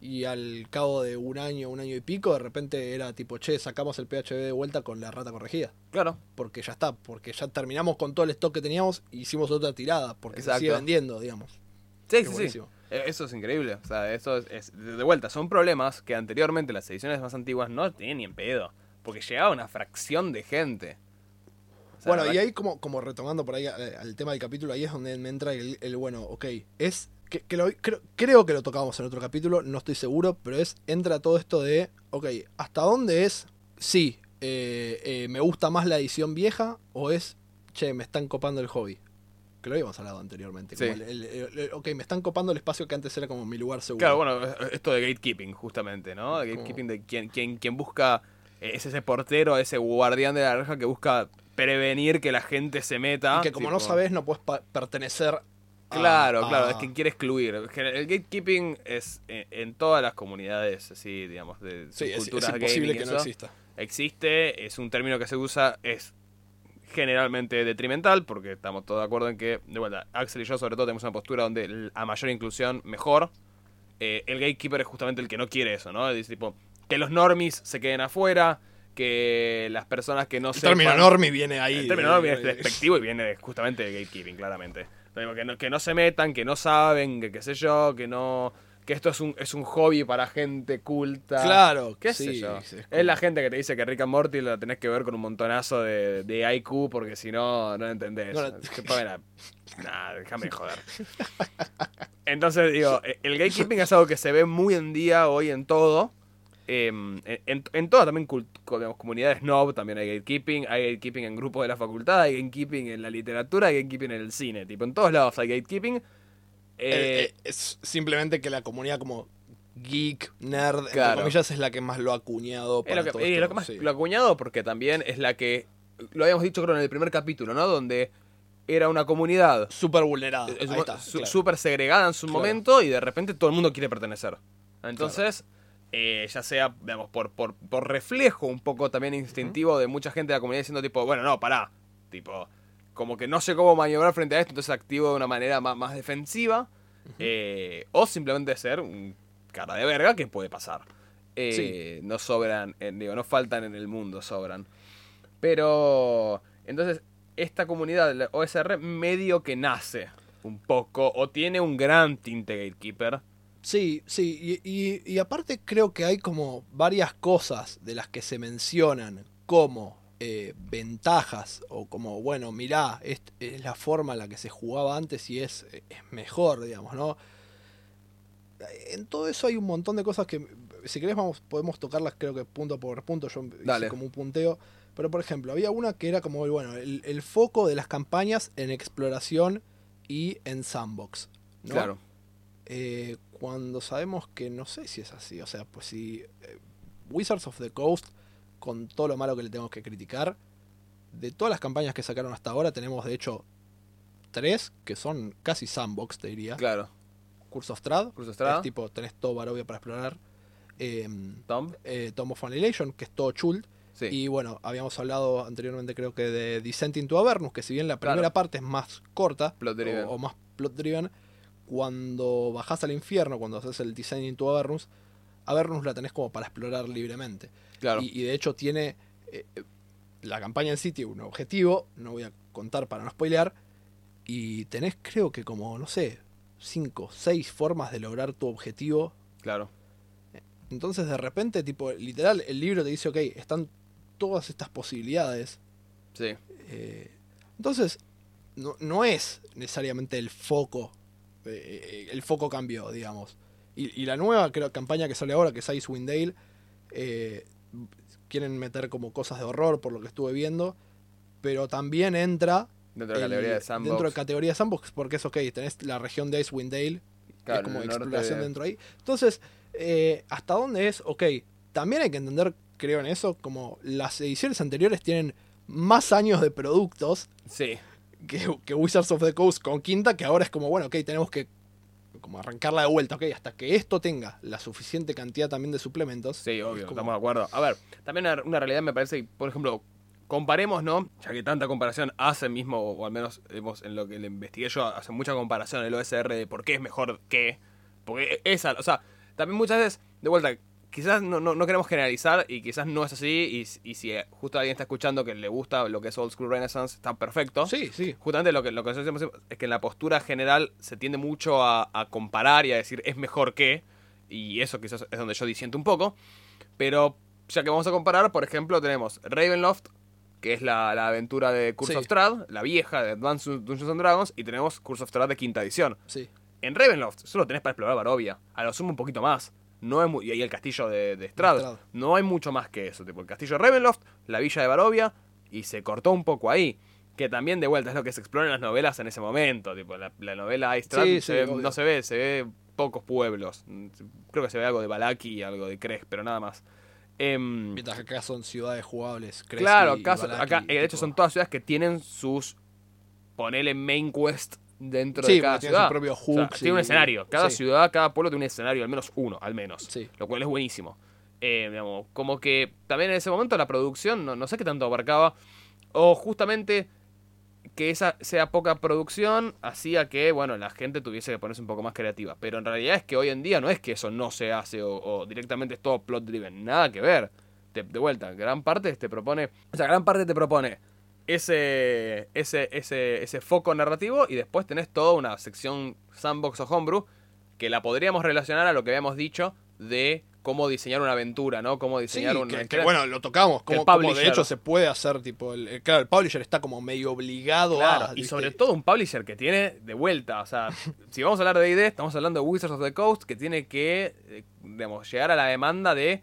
Y al cabo de un año, un año y pico, de repente era tipo, che, sacamos el PHB de vuelta con la rata corregida. Claro. Porque ya está, porque ya terminamos con todo el stock que teníamos y hicimos otra tirada, porque se Exacto. sigue vendiendo, digamos. Sí, sí, sí. buenísimo. Eh, Eso es increíble. O sea, eso es, es- de vuelta, son problemas que anteriormente las ediciones más antiguas no tenían ni en pedo. Porque llegaba una fracción de gente. O sea, Bueno, y ahí como, como retomando por ahí eh, al tema del capítulo, ahí es donde me entra el, el, bueno, ok, es, que, que lo- creo, creo que lo tocábamos en otro capítulo, no estoy seguro, pero es, entra todo esto de, ok, ¿hasta dónde es, sí, eh, eh, me gusta más la edición vieja o es, che, me están copando el hobby? Que lo habíamos hablado anteriormente. Sí. el- el- el- el- ok, me están copando el espacio que antes era como mi lugar seguro. Claro, bueno, esto de gatekeeping, justamente, ¿no? De gatekeeping de quien, quien, quien busca, eh, es ese portero, ese guardián de la reja que busca prevenir que la gente se meta. y que como no sabes, no puedes pertenecer a- Claro, claro, es quien quiere excluir. Es que El gatekeeping es eh, en todas las comunidades, así, digamos, de Sí, es, es subculturas imposible gaming que no exista. existe, es un término que se usa, es generalmente detrimental, porque estamos todos de acuerdo en que, de vuelta, Axel y yo sobre todo tenemos una postura donde a mayor inclusión, mejor. Eh, el gatekeeper es justamente el que no quiere eso, ¿no? Dice tipo, que los normies se queden afuera, que las personas que no El sepan... término normie viene ahí. El término normie es despectivo y viene justamente de gatekeeping, claramente. Que no, que no se metan, que no saben, que qué sé yo, que no... Que esto es un, es un hobby para gente culta. Claro, ¿Qué sí, sé yo? es la gente que te dice que Rick and Morty lo tenés que ver con un montonazo de, de IQ porque si no, no entendés. No Que Nah, déjame de joder. Entonces, digo, eh, el gatekeeping es algo que se ve muy en día hoy en todo. Eh, en, en, todas también digamos, comunidades snob también hay gatekeeping. Hay gatekeeping en grupos de la facultad, hay gatekeeping en la literatura, hay gatekeeping en el cine. Tipo, en todos lados hay gatekeeping. Eh, Eh, eh, es simplemente que la comunidad como geek, nerd, entre comillas, es la que más lo ha acuñado Es para lo que, todo y esto, lo que más sí. lo acuñado porque también es la que lo habíamos dicho creo en el primer capítulo, ¿no? Donde era una comunidad Súper vulnerada. su- claro. súper segregada en su Claro. momento y de repente todo el mundo quiere pertenecer. Entonces, eh, ya sea, digamos, por, por, por reflejo un poco también instintivo de mucha gente de la comunidad diciendo tipo, bueno, no, pará, tipo, como que no sé cómo maniobrar frente a esto, entonces activo de una manera más, más defensiva, eh, o simplemente ser un cara de verga que puede pasar. Eh, No sobran, digo, no faltan en el mundo, sobran. Pero, entonces, esta comunidad, la OSR, medio que nace un poco, o tiene un gran tinte gatekeeper. Sí, sí, y, y- y aparte creo que hay como varias cosas de las que se mencionan como eh, ventajas o como, bueno, mirá, es, es la forma en la que se jugaba antes y es, es mejor, digamos, ¿no? En todo eso hay un montón de cosas que, si querés, vamos, podemos tocarlas creo que punto por punto, yo hice como un punteo. Pero, por ejemplo, había una que era como, bueno, el, el foco de las campañas en exploración y en sandbox. ¿no? Claro. eh, cuando sabemos que no sé si es así. O sea, pues si eh, Wizards of the Coast, con todo lo malo que le tenemos que criticar, de todas las campañas que sacaron hasta ahora, tenemos de hecho tres que son casi sandbox, te diría. Claro. Curse of Strahd, Curse of que es tipo, tenés todo Barovia para explorar. em, Tom. eh, Tomb of Annihilation, que es todo chult. Sí. Y bueno, habíamos hablado anteriormente creo que de Descent into Avernus, que si bien la Claro. primera parte es más corta o más plot driven, cuando bajás al infierno, cuando haces el Descent into Avernus, Avernus la tenés como para explorar libremente. claro. Y, y de hecho tiene eh, eh, la campaña en sí tiene un objetivo, no voy a contar para no spoilear, y tenés creo que como, no sé, 5, 6 formas de lograr tu objetivo claro. entonces de repente, tipo, literal, el libro te dice, ok, están todas estas posibilidades. Sí. eh, entonces, no, no es necesariamente el foco. Eh, el foco cambió, digamos. Y, y la nueva creo, campaña que sale ahora, que es Icewind Dale, eh, quieren meter como cosas de horror, por lo que estuve viendo. Pero también entra Dentro de la categoría de sandbox. dentro de categoría de sandbox, porque es ok, tenés la región de Icewind Dale, Claro, es como exploración de- dentro ahí. Entonces, eh, ¿hasta dónde es? Ok, también hay que entender, creo en eso, como las ediciones anteriores tienen más años de productos Sí. Que, que Wizards of the Coast con quinta, que ahora es como, bueno, ok, tenemos que como arrancarla de vuelta, ok, hasta que esto tenga la suficiente cantidad también de suplementos. Sí, obvio, es como- estamos de acuerdo. A ver, también una, una realidad me parece, por ejemplo, comparemos, ¿no? Ya que tanta comparación hace mismo, o al menos hemos, en lo que le investigué yo, hace mucha comparación el OSR de por qué es mejor que. Porque esa, o sea, también muchas veces, de vuelta, quizás no, no, no queremos generalizar y quizás no es así. Y, y si justo alguien está escuchando que le gusta lo que es Old School Renaissance, está perfecto. Sí, sí. Justamente lo que, lo que nosotros decimos es que en la postura general se tiende mucho a, a comparar y a decir es mejor que, y eso quizás es donde yo disiento un poco, pero ya que vamos a comparar, por ejemplo, tenemos Ravenloft, que es la, la aventura de Curse Sí. of Strahd, la vieja de Advanced Dungeons and Dragons, y tenemos Curse of Strahd de quinta edición. Sí. En Ravenloft solo tenés para explorar Barovia, a lo sumo un poquito más. No es y ahí el castillo de, de. Strahd. No hay mucho más que eso. Tipo, el castillo de Ravenloft, la villa de Barovia, y se cortó un poco ahí. Que también de vuelta es lo que se explora en las novelas en ese momento. Tipo, la, la novela Istrad Sí, se sí, ve- obvio. no se ve, se ve pocos pueblos. Creo que se ve algo de Balaki y algo de Kreg, pero nada más. Em, Mientras que acá son ciudades jugables. Claro, y acá, acá, eh, de hecho son todas ciudades que tienen sus. Ponele main quest dentro Sí, de cada tiene ciudad. su propio O sea, hooks tiene un escenario. Cada sí. ciudad, cada pueblo tiene un escenario, al menos uno, al menos. Sí. Lo cual es buenísimo. Eh, digamos, como que también en ese momento la producción, no, no sé qué tanto abarcaba. O justamente que esa sea poca producción hacía que, bueno, la gente tuviese que ponerse un poco más creativa. Pero en realidad es que hoy en día no es que eso no se hace o, o directamente es todo plot driven. Nada que ver. De vuelta, gran parte te propone. O sea, gran parte te propone ese, ese, ese, ese foco narrativo y después tenés toda una sección sandbox o homebrew que la podríamos relacionar a lo que habíamos dicho de cómo diseñar una aventura, ¿no? Cómo Sí, diseñar que, que, historia. bueno, lo tocamos. Como, como de hecho se puede hacer, tipo, el, el- claro, el publisher está como medio obligado Claro, a. y ¿viste? sobre todo un publisher que tiene de vuelta, o sea, si vamos a hablar de ID, estamos hablando de Wizards of the Coast, que tiene que, eh, digamos, llegar a la demanda de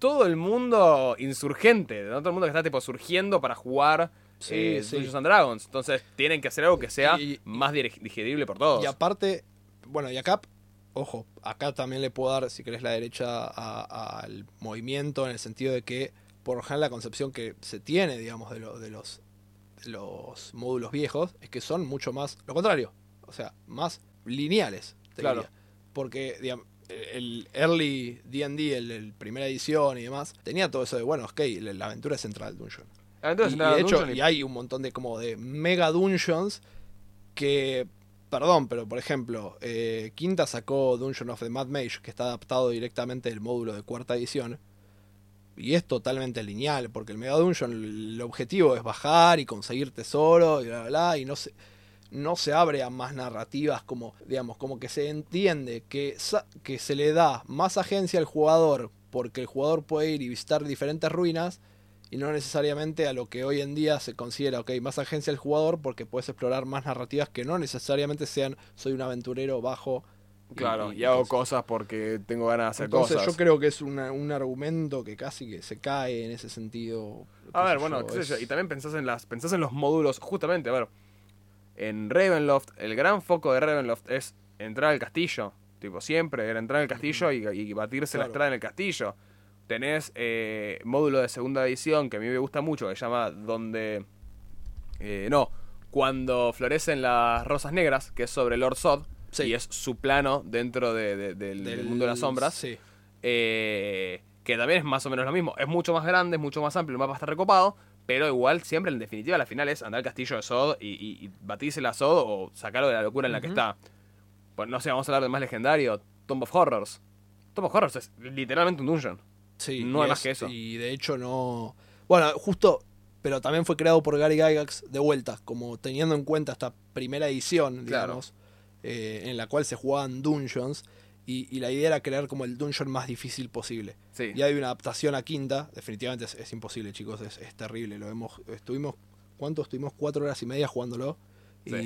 todo el mundo insurgente, de todo el mundo que está tipo surgiendo para jugar Sí, eh, sí. Dungeons and Dragons. Entonces tienen que hacer algo que sea Y- más digerible por todos. Y aparte, bueno, y acá, ojo, acá también le puedo dar, si querés, la derecha al movimiento en el sentido de que, por lo general, la concepción que se tiene, digamos, de, lo- de los, de los módulos viejos es que son mucho más, lo contrario, o sea, más lineales, te Claro. diría. Porque, digamos, el early D&D, el, el primera edición y demás, tenía todo eso de, bueno, ok, la, la aventura es central dungeon. Ah, Entonces, y, de hecho, y- y hay un montón de como de mega dungeons que, perdón, pero por ejemplo, eh, Quinta sacó Dungeon of the Mad Mage, que está adaptado directamente del módulo de cuarta edición. Y es totalmente lineal, porque el Mega Dungeon, el objetivo es bajar y conseguir tesoro y bla, bla, bla, y no se, no se abre a más narrativas como, digamos, como que se entiende que, que se le da más agencia al jugador porque el jugador puede ir y visitar diferentes ruinas y no necesariamente a lo que hoy en día se considera, ok, más agencia al jugador porque puedes explorar más narrativas que no necesariamente sean soy un aventurero bajo. Claro, y, hago cosas porque tengo ganas de hacer Entonces cosas. yo creo que es una- un argumento que casi que se cae en ese sentido. A ver, bueno, yo, qué sé yo, y también pensás en las pensás en los módulos, justamente, a ver, en Ravenloft, el gran foco de Ravenloft es entrar al castillo Tipo, siempre era entrar en el castillo y, y batirse la Claro. entrada en el castillo. Tenés eh, módulo de segunda edición que a mí me gusta mucho, que se llama Donde. eh, no, cuando florecen las rosas negras, que es sobre Lord Sod. Sí. Y es su plano dentro de- de- del, del mundo de las sombras. Sí. eh, que también es más o menos lo mismo. Es mucho más grande, es mucho más amplio, el mapa está recopado. Pero igual, siempre en definitiva, la final es andar al castillo de Sod y, y, y batirse la Sod o sacarlo de la locura en la que está. Pues no sé, vamos a hablar de más legendario. Tomb of Horrors. Tomb of Horrors es literalmente un dungeon. Sí, No hay más es- que eso. Y de hecho no. Bueno, justo. Pero también fue creado por Gary Gygax de vuelta, como teniendo en cuenta esta primera edición, Claro. digamos, eh, en la cual se jugaban dungeons. Y, y la idea era crear como el dungeon más difícil posible. Sí. Y hay una adaptación a quinta, definitivamente es, es imposible, chicos, es, es terrible. Lo hemos, estuvimos, ¿cuánto? Estuvimos cuatro horas y media jugándolo y, Sí.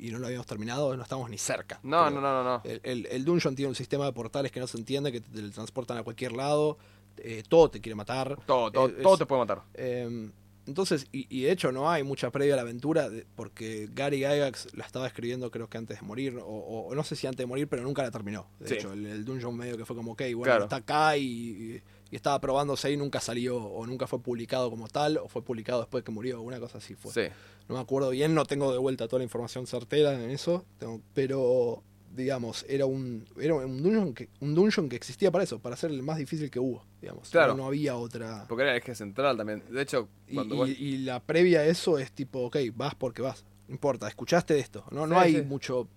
y- y no lo habíamos terminado, no estamos ni cerca. No, no, no, no, no. El, el- el dungeon tiene un sistema de portales que no se entiende, que te, te transportan a cualquier lado, eh, todo te quiere matar. Todo, todo, Eh, todo es- te puede matar. eh, entonces, y, y de hecho no hay mucha previa a la aventura, de- porque Gary Gygax la estaba escribiendo creo que antes de morir, o, o- no sé si antes de morir, pero nunca la terminó. De Sí. hecho, el, el dungeon medio que fue como, ok, bueno, Claro. está acá y, y estaba probándose y nunca salió, o nunca fue publicado como tal, o fue publicado después que murió, una cosa así fue. Sí. No me acuerdo bien, no tengo de vuelta toda la información certera en eso, tengo- pero digamos, era un era un dungeon que un dungeon que existía para eso, para ser el más difícil que hubo, digamos. Claro. No, no había otra Porque era el eje central también. De hecho, y, cuando y- vos- y la previa a eso es tipo, ok, vas porque vas. No importa, escuchaste de esto. No, no hay sí. mucho.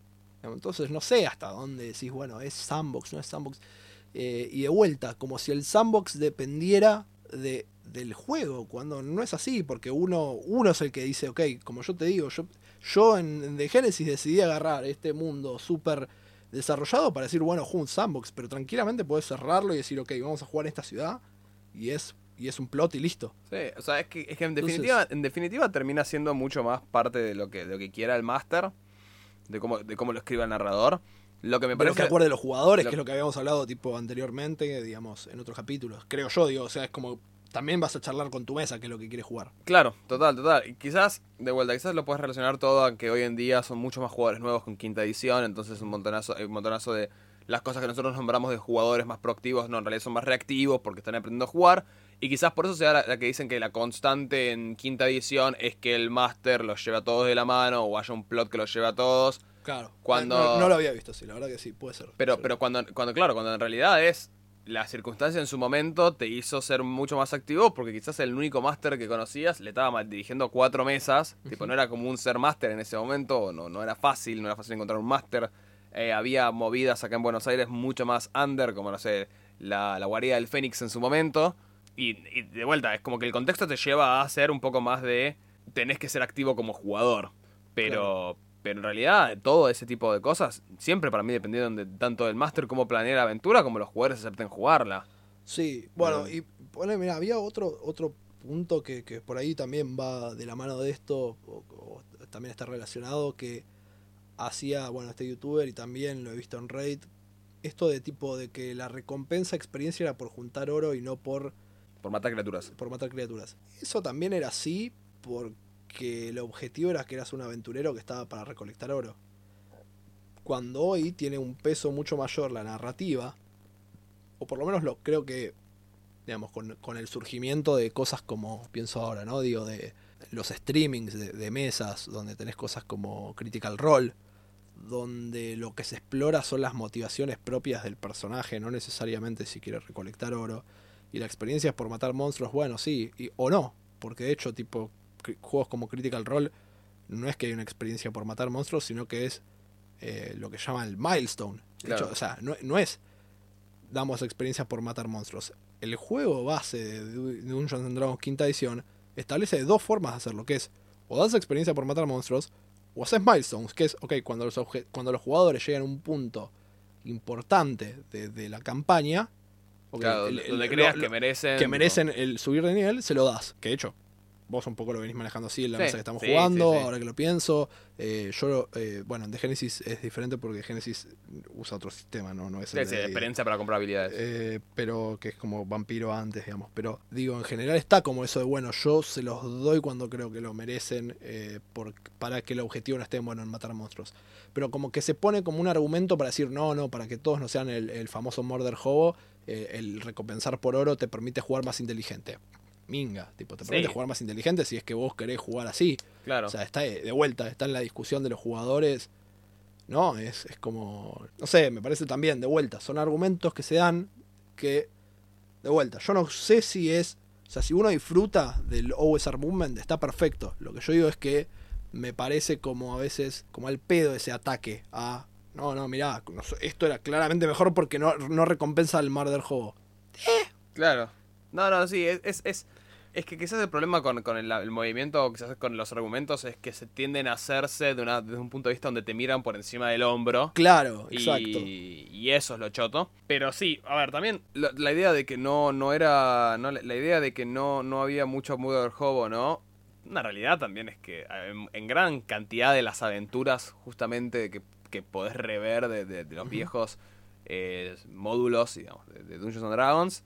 Entonces no sé hasta dónde decís, bueno, es sandbox, no es sandbox. Eh, y de vuelta, como si el sandbox dependiera de, del juego, cuando no es así, porque uno, uno es el que dice, ok, como yo te digo, yo, yo en, The Genesis decidí agarrar este mundo súper desarrollado para decir, bueno, juego un sandbox, pero tranquilamente puedes cerrarlo y decir, ok, vamos a jugar en esta ciudad y es, y es un plot y listo. Sí, o sea, es que, es que en, Entonces- definitiva, en definitiva termina siendo mucho más parte de lo que, de lo que quiera el máster, de cómo, de cómo lo escriba el narrador. Lo que me lo que parece. acuerde los jugadores, lo- que es lo que habíamos hablado tipo anteriormente, digamos, en otros capítulos. Creo yo, digo, o sea, es como también vas a charlar con tu mesa, que es lo que quieres jugar. Claro, total, total. Y quizás, de vuelta, quizás lo puedes relacionar todo a que hoy en día son muchos más jugadores nuevos con quinta edición, entonces un montonazo, un montonazo de las cosas que nosotros nombramos de jugadores más proactivos, no, en realidad son más reactivos porque están aprendiendo a jugar. Y quizás por eso sea la, la que dicen que la constante en quinta edición es que el máster los lleve a todos de la mano o haya un plot que los lleve a todos. Claro. Cuando- No, no lo había visto, sí, la verdad que sí, puede ser. Pero, pero cuando, cuando, claro, cuando en realidad es la circunstancia en su momento te hizo ser mucho más activo porque quizás el único máster que conocías le estaba mal- dirigiendo cuatro mesas, tipo no era como un ser máster en ese momento, no, no era fácil, no era fácil encontrar un máster. Eh, había movidas acá en Buenos Aires mucho más under, como no sé, la, la guarida del Fénix en su momento. Y, y de vuelta, es como que el contexto te lleva a ser un poco más de tenés que ser activo como jugador. Pero, pero en realidad, todo ese tipo de cosas, siempre para mí dependieron de tanto del máster como planear la aventura, como los jugadores acepten jugarla. Sí, bueno, Mm. y ponle, mira, había otro, otro punto que, que por ahí también va de la mano de esto, o, o también está relacionado, que hacía, bueno, este youtuber y también lo he visto en Raid, esto de tipo de que la recompensa experiencia era por juntar oro y no por, Por matar criaturas. por matar criaturas. Eso también era así porque el objetivo era que eras un aventurero que estaba para recolectar oro. Cuando hoy tiene un peso mucho mayor la narrativa, o por lo menos lo creo que, digamos, con, el surgimiento de cosas como, pienso ahora, ¿no? Digo, de los streamings de, mesas, donde tenés cosas como Critical Role, donde lo que se explora son las motivaciones propias del personaje, no necesariamente si quiere recolectar oro. Y la experiencia es por matar monstruos, bueno, sí, y- o no, porque de hecho, tipo, juegos como Critical Role, no es que hay una experiencia por matar monstruos, sino que es eh, lo que llaman el milestone. De Claro. hecho, o sea, no, no es damos experiencia por matar monstruos. El juego base de Du- Dungeons and Dragons quinta edición establece dos formas de hacerlo, que es o das experiencia por matar monstruos, o haces milestones, que es, ok, cuando los, cuando los jugadores llegan a un punto importante de, de la campaña, ok, Claro, el- donde el- creas lo- que merecen. que merecen el subir de nivel, se lo das. Que de hecho, vos un poco lo venís manejando así en la Sí, mesa que estamos sí, jugando, sí, ahora que lo pienso. Eh, yo, eh, bueno, en de Genesis es diferente porque Genesis usa otro sistema, no, no es el de- experiencia para comprar habilidades. eh, pero que es como vampiro antes, digamos. Pero digo, en general está como eso de, bueno, yo se los doy cuando creo que lo merecen eh, por- para que el objetivo no esté bueno en matar monstruos. Pero como que se pone como un argumento para decir, no, no, para que todos no sean el, el famoso murder hobo, eh, el recompensar por oro te permite jugar más inteligente. Minga, tipo, te Sí. permite jugar más inteligente si es que vos querés jugar así. claro. O sea, está de vuelta, está en la discusión de los jugadores. No, es, es como. No sé, me parece también, de vuelta. Son argumentos que se dan que. De vuelta, yo no sé si es. O sea, si uno disfruta del OSR Movement, está perfecto. Lo que yo digo es que me parece como a veces. Como al pedo ese ataque a. No, no, mirá, esto era claramente mejor porque no, no recompensa al Murder Hobo. Claro. No, no, sí, es, es, es, es que quizás el problema con, con el, el movimiento, quizás con los argumentos, es que se tienden a hacerse de una, desde un punto de vista donde te miran por encima del hombro. Claro, Y, exacto. y eso es lo choto. Pero sí, a ver, también la, la idea de que no, no era. No, la, la idea de que no, no había mucho Mother Hobo, ¿no? Una realidad también es que en, en gran cantidad de las aventuras, justamente, que, que podés rever de, de- de los viejos eh, módulos, digamos, de, de Dungeons and Dragons,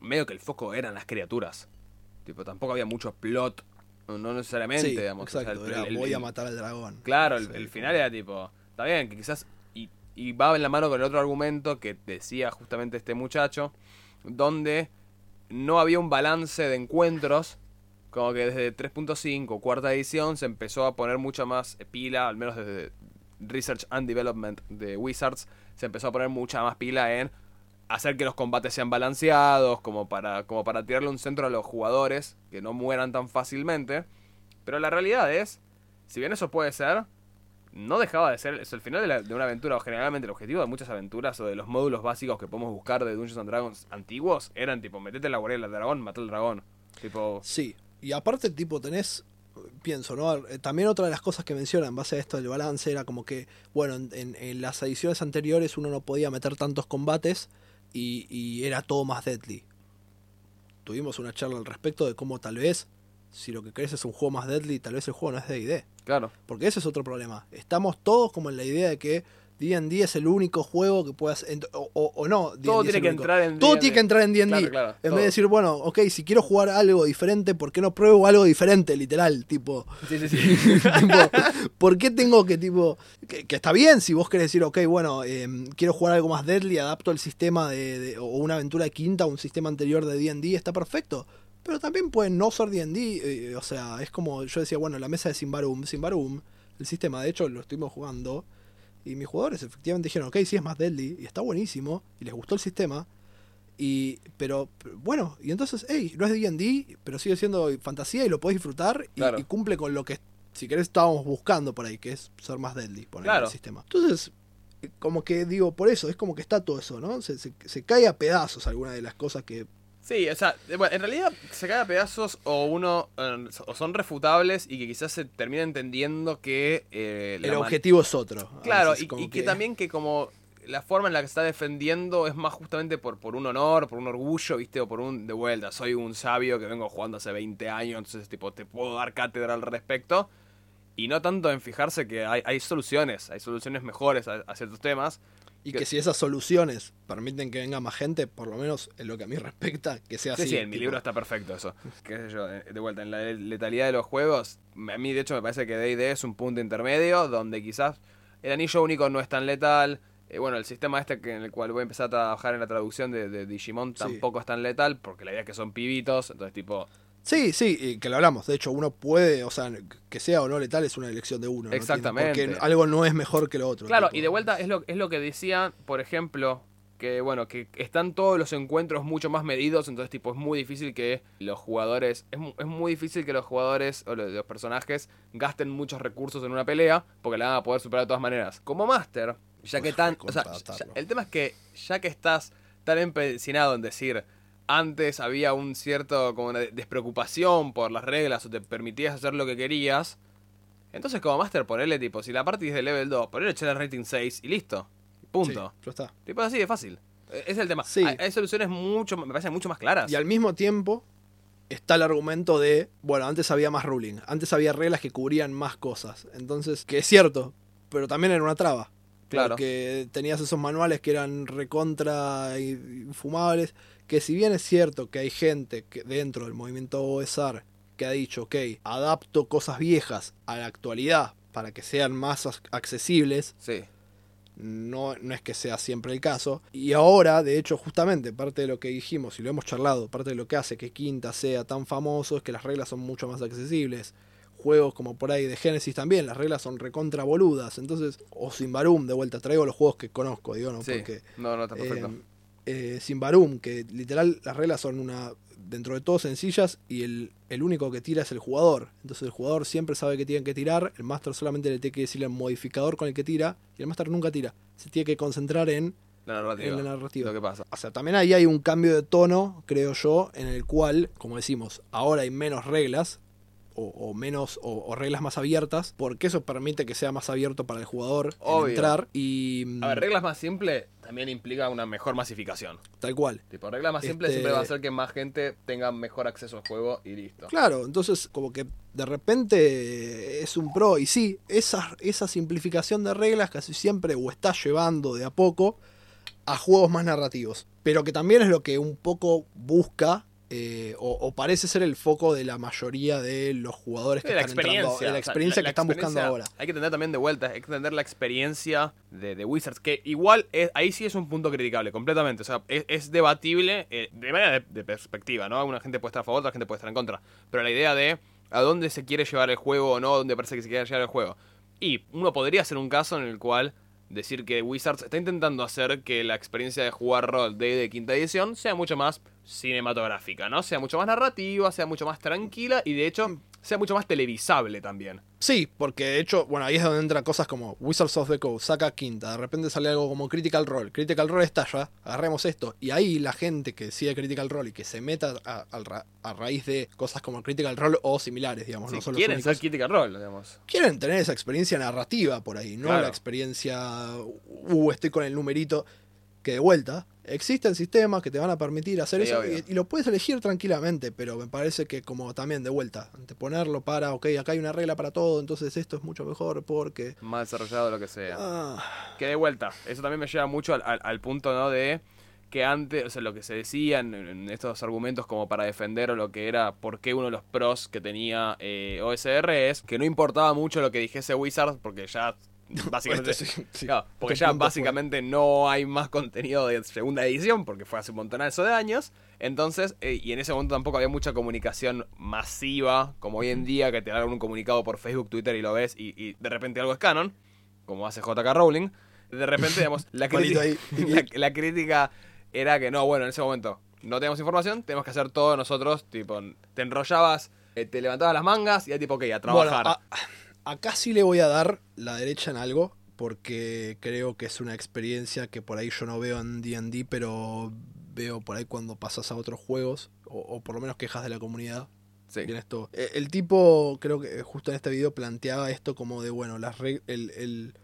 medio que el foco eran las criaturas. Tipo, tampoco había mucho plot, no necesariamente, Sí, digamos. o sea, exacto. el- era, el- voy a matar al dragón. Claro, el, Sí, el como- final era tipo, está bien, que quizás, y, y va en la mano con el otro argumento que decía justamente este muchacho, donde no había un balance de encuentros, como que desde 3.5, cuarta edición, se empezó a poner mucha más pila, al menos desde Research and Development de Wizards, se empezó a poner mucha más pila en hacer que los combates sean balanceados, como para, como para tirarle un centro a los jugadores, que no mueran tan fácilmente. Pero la realidad es, si bien eso puede ser, no dejaba de ser, es el final de, una aventura, o generalmente el objetivo de muchas aventuras o de los módulos básicos que podemos buscar de Dungeons and Dragons antiguos, eran tipo, metete en la guardia del dragón, mata al dragón. Tipo, Sí, y aparte, tipo, tenés, pienso, ¿no? Eh, También otra de las cosas que menciona en base a esto del balance era como que, bueno, en, en- en las ediciones anteriores uno no podía meter tantos combates y, y era todo más deadly. Tuvimos una charla al respecto de cómo tal vez, si lo que querés es un juego más deadly, tal vez el juego no es D&D. claro. Porque ese es otro problema. Estamos todos como en la idea de que D&D es el único juego que puedas... O, o- o no, Todo D&D es tiene que único. entrar en Todo D&D. tiene que entrar en D&D. Claro, claro, en todo. vez de decir, bueno, ok, si quiero jugar algo diferente, ¿por qué no pruebo algo diferente, literal? Tipo, Sí, sí, sí. tipo, ¿por qué tengo que, tipo, que, que está bien si vos querés decir, ok, bueno, eh, quiero jugar algo más deadly, adapto el sistema de, de- o una aventura de quinta o un sistema anterior de D&D, está perfecto. Pero también pueden no ser D&D, eh, o sea, es como, yo decía, bueno, la mesa de Simbarum, Simbarum, el sistema, de hecho, lo estuvimos jugando, y mis jugadores efectivamente dijeron, ok, sí es más deadly, y está buenísimo, y les gustó el sistema, y, pero, pero, bueno, y entonces, hey, no es D&D, pero sigue siendo fantasía y lo podés disfrutar y, Claro. y cumple con lo que, si querés, estábamos buscando por ahí, que es ser más deadly, poner Claro. el sistema. Entonces, eh, como que digo, por eso, es como que está todo eso, ¿no? Se, se, se cae a pedazos alguna de las cosas que... Sí, o sea, eh, bueno, en realidad se cae a pedazos o uno eh, o son refutables y que quizás se termina entendiendo que eh, el objetivo es otro. Claro, y, que... también que como la forma en la que está defendiendo es más justamente por, por un honor, por un orgullo, ¿viste? O por un de vuelta, soy un sabio que vengo jugando hace 20 años, entonces tipo te puedo dar cátedra al respecto. Y no tanto en fijarse que hay, hay soluciones, hay soluciones mejores a, a ciertos temas. Y que- que si esas soluciones permiten que venga más gente, por lo menos en lo que a mí respecta, que sea Sí, así. sí, en mi libro está perfecto eso. Qué sé yo, de vuelta, en la letalidad de los juegos, a mí de hecho me parece que D&D es un punto intermedio donde quizás el anillo único no es tan letal. eh, bueno, el sistema este que en el cual voy a empezar a trabajar en la traducción de, de Digimon Sí. tampoco es tan letal porque la idea es que son pibitos, entonces tipo... Sí, sí, y que lo hablamos. De hecho, uno puede, o sea, que sea o no letal es una elección de uno. ¿no? Exactamente. Porque algo no es mejor que lo otro. Claro, tipo. y de vuelta es lo, es lo que decía, por ejemplo, que bueno, que están todos los encuentros mucho más medidos, entonces tipo es muy difícil que los jugadores, es, es muy difícil que los jugadores o los, los personajes gasten muchos recursos en una pelea, porque la van a poder superar de todas maneras. Como Master, ya que tan... O sea, ya- el tema es que ya que estás tan empecinado en decir... Antes había un cierto como una despreocupación por las reglas o te permitías hacer lo que querías. Entonces como Master ponerle tipo, si la party es de level 2, ponerle echar el rating 6 y listo. Punto. Sí, ya está. Tipo así de fácil. Eh, Es el tema. Sí. Hay, hay soluciones mucho, me parecen mucho más claras. Y al mismo tiempo, está el argumento de, bueno, antes había más ruling, antes había reglas que cubrían más cosas. Entonces, que es cierto, pero también era una traba. Claro. Porque tenías esos manuales que eran recontra infumables. Que si bien es cierto que hay gente que dentro del movimiento OSR que ha dicho, ok, adapto cosas viejas a la actualidad para que sean más ac- accesibles, Sí. no, no es que sea siempre el caso. Y ahora, de hecho, justamente parte de lo que dijimos y lo hemos charlado, parte de lo que hace que Quinta sea tan famoso es que las reglas son mucho más accesibles. Juegos como por ahí de Genesis también, las reglas son recontra boludas. Entonces, o Simbarum, de vuelta, traigo los juegos que conozco, digo, ¿no? Sí. Porque No, no, está perfecto. eh, eh, Simbarum, que literal las reglas son una dentro de todo sencillas y el, el único que tira es el jugador. Entonces el jugador siempre sabe que tiene que tirar, el máster solamente le tiene que decir el modificador con el que tira y el máster nunca tira. Se tiene que concentrar en, la narrativa. en la narrativa. Lo que pasa. O sea, también ahí hay un cambio de tono, creo yo, en el cual, como decimos, ahora hay menos reglas. O, o menos o, o reglas más abiertas porque eso permite que sea más abierto para el jugador en entrar y A ver, reglas más simples también implica una mejor masificación. tal cual Tipo, reglas más simples Este- siempre va a hacer que más gente tenga mejor acceso al juego y listo. Claro, entonces como que de repente es un pro. Y sí, esa, esa simplificación de reglas casi siempre o está llevando de a poco a juegos más narrativos. Pero que también es lo que un poco busca. Eh, o, o parece ser el foco de la mayoría de los jugadores que la están entrando, experiencia. de la o sea, experiencia que están buscando ahora. Hay que tener también de vuelta, hay que tener la experiencia de, de Wizards, que igual es- ahí sí es un punto criticable, completamente. O sea, es, es debatible eh, de manera de, de perspectiva, ¿no? Una gente puede estar a favor, otra gente puede estar en contra. Pero la idea de a dónde se quiere llevar el juego o no, a dónde parece que se quiere llevar el juego. Y uno podría hacer un caso en el cual decir que Wizards está intentando hacer que la experiencia de jugar rol de, de quinta edición sea mucho más cinematográfica, ¿no? Sea mucho más narrativa, sea mucho más tranquila y de hecho sea mucho más televisable también. Sí, porque de hecho, bueno, ahí es donde entran cosas como Wizards of the Coast, saca quinta, de repente sale algo como Critical Role. Critical Role estalla, agarremos esto. Y ahí la gente que sigue Critical Role y que se meta a, al ra- a raíz de cosas como Critical Role o similares, digamos, no son los quieren ser Critical Role, digamos. quieren tener esa experiencia narrativa por ahí, no Claro. la experiencia, uh, estoy con el numerito, que de vuelta, existen sistemas que te van a permitir hacer Sí, eso y, y lo puedes elegir tranquilamente, pero me parece que como también de vuelta, anteponerlo para, ok, acá hay una regla para todo, entonces esto es mucho mejor porque... Más desarrollado, lo que sea. Ah, Que de vuelta, eso también me lleva mucho al, al- al punto, ¿no? De que antes, o sea, lo que se decía en, estos argumentos como para defender o lo que era por qué uno de los pros que tenía eh, OSR es que no importaba mucho lo que dijese Wizards porque ya básicamente... este sí, sí. Claro, porque Este ya básicamente no hay más contenido de segunda edición, porque fue hace un montonazo de años. Entonces, eh, y en ese momento tampoco había mucha comunicación masiva, como hoy en día, que te dan un comunicado por Facebook, Twitter y lo ves, y, y de repente algo es canon, como hace JK Rowling. De repente, digamos, la, crítica, la, la crítica era que no, bueno, en ese momento no tenemos información, tenemos que hacer todo nosotros, tipo, te enrollabas, eh, te levantabas las mangas y ya tipo, ok, a trabajar. Bueno, a- acá sí le voy a dar la derecha en algo, porque creo que es una experiencia que por ahí yo no veo en D&D, pero veo por ahí cuando pasas a otros juegos, o, o por lo menos quejas de la comunidad. sí. Bien esto. Eh, El tipo, creo que justo en este video planteaba esto como de, bueno, las el, el-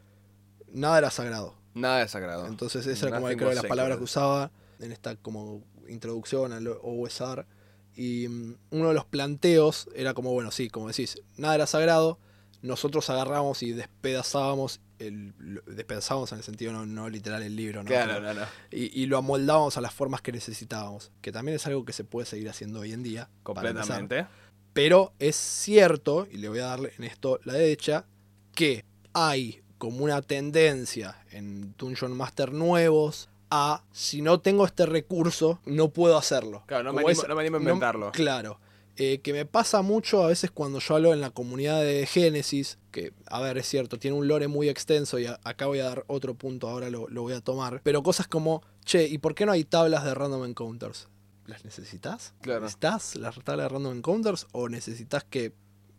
nada era sagrado. Nada de sagrado. Entonces esa era como creo las palabras que usaba en esta como introducción al OSR. Y mm, uno de los planteos era como, bueno, sí, como decís, nada era sagrado. Nosotros agarramos y despedazábamos, el, despedazábamos en el sentido no, no literal el libro, ¿no? Claro, Pero- no, no. y, y lo amoldábamos a las formas que necesitábamos. Que también es algo que se puede seguir haciendo hoy en día. Completamente. Pero es cierto, y le voy a darle en esto la derecha, que hay como una tendencia en Dungeon Master nuevos a si no tengo este recurso, no puedo hacerlo. Claro, no me animo- no me animo a inventarlo. claro. Eh, que me pasa mucho a veces cuando yo hablo en la comunidad de Génesis, que, a ver, es cierto, tiene un lore muy extenso y a- acá voy a dar otro punto, ahora lo, lo voy a tomar. Pero cosas como, che, ¿y por qué no hay tablas de random encounters? ¿Las necesitas? Claro. ¿Necesitas las tablas de random encounters o necesitas que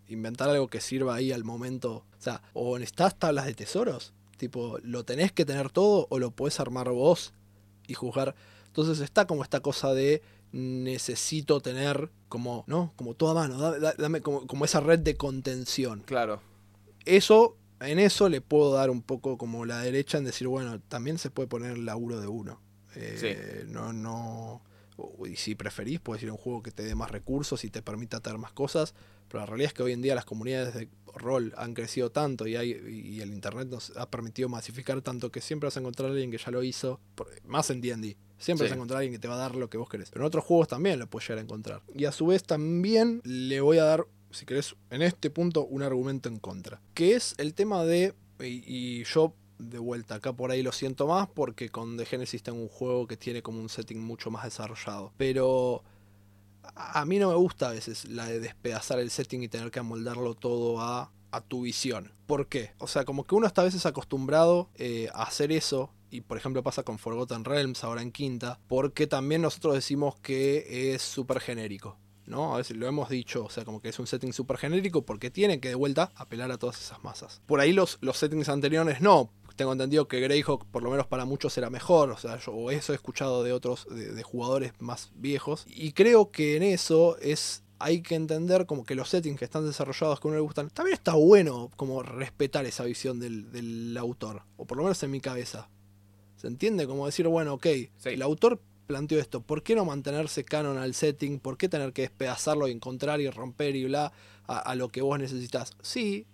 inventar algo que sirva ahí al momento? O sea, o necesitas tablas de tesoros. Tipo, ¿lo tenés que tener todo o lo podés armar vos y juzgar? Entonces está como esta cosa de necesito tener como, ¿no? Como toda mano, da- da- dame como, como esa red de contención. Claro. Eso, en eso le puedo dar un poco como la derecha en decir, bueno, también se puede poner el laburo de uno. Eh, no, no, O- Y si preferís, puedes ir a un juego que te dé más recursos y te permita tener más cosas. Pero la realidad es que hoy en día las comunidades de rol han crecido tanto y, hay, y el internet nos ha permitido masificar tanto que siempre vas a encontrar a alguien que ya lo hizo, por- más en D&D. Siempre Sí. vas a encontrar a alguien que te va a dar lo que vos querés. Pero en otros juegos también lo puedes llegar a encontrar. Y a su vez también le voy a dar, si querés, en este punto un argumento en contra. Que es el tema de, y, y yo de vuelta acá por ahí lo siento más porque con The Genesis tengo un juego que tiene como un setting mucho más desarrollado. Pero a a mí no me gusta a veces la de despedazar el setting y tener que amoldarlo todo a, a tu visión. ¿Por qué? O sea, como que uno está a veces acostumbrado eh, a hacer eso. Y por ejemplo pasa con Forgotten Realms ahora en quinta. Porque también nosotros decimos que es súper genérico. ¿no? A veces lo hemos dicho, o sea, como que es un setting súper genérico porque tiene que de vuelta apelar a todas esas masas. Por ahí los, los settings anteriores no. Tengo entendido que Greyhawk, por lo menos para muchos, era mejor. O sea, yo eso he escuchado de otros, de, de jugadores más viejos. Y creo que en eso es. Hay que entender como que los settings que están desarrollados que a uno le gustan. También está bueno como respetar esa visión del, del autor. O por lo menos en mi cabeza. ¿Se entiende? Como decir, bueno, ok, Sí. el autor planteó esto. ¿Por qué no mantenerse canon al setting? ¿Por qué tener que despedazarlo y encontrar y romper y bla a, a lo que vos necesitas? Sí,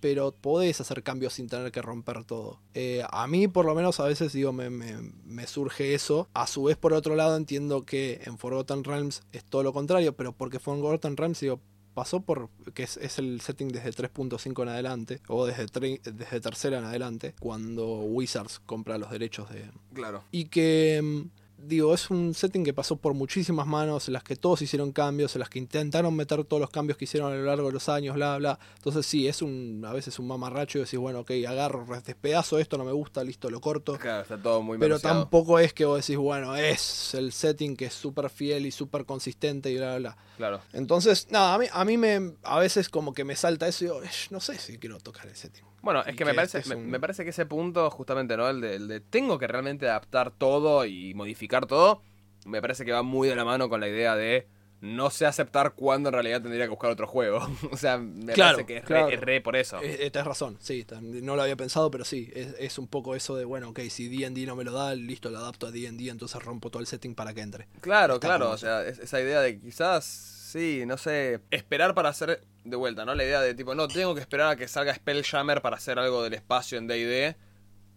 pero podés hacer cambios sin tener que romper todo. Eh, a mí, por lo menos, a veces digo, me, me- me surge eso. A su vez, por otro lado, entiendo que en Forgotten Realms es todo lo contrario, pero porque Forgotten Realms, digo, pasó por que es, es el setting desde 3.5 en adelante, o desde, tre- desde tercera en adelante, cuando Wizards compra los derechos de, Claro. y que mm, digo, es un setting que pasó por muchísimas manos, en las que todos hicieron cambios, en las que intentaron meter todos los cambios que hicieron a lo largo de los años, bla, bla. Entonces sí, es un a veces un mamarracho y decís, bueno, ok, agarro, despedazo esto, no me gusta, listo, lo corto. Claro, está todo muy Pero manoseado. tampoco es que vos decís, bueno, es el setting que es súper fiel y súper consistente y bla, bla, bla. Claro. Entonces, nada, a mí, a mí me, a veces como que me salta eso y digo, "Esh, no sé si quiero tocar el setting. Bueno, es que me parece, este es me, un- me parece que ese punto, justamente, ¿no? El de, el de tengo que realmente adaptar todo y modificar todo, me parece que va muy de la mano con la idea de no sé aceptar cuándo en realidad tendría que buscar otro juego. o sea, me Claro, parece que es, claro. re, es re por eso. Eh, eh, tenés razón, sí, no lo había pensado, pero sí, es, es un poco eso de, bueno, ok, si D&D no me lo da, listo, lo adapto a D&D, entonces rompo todo el setting para que entre. Claro, Está claro, o sea, es- esa idea de quizás, sí, no sé, esperar para hacer de vuelta, ¿no? La idea de tipo, no, tengo que esperar a que salga Spelljammer para hacer algo del espacio en D&D,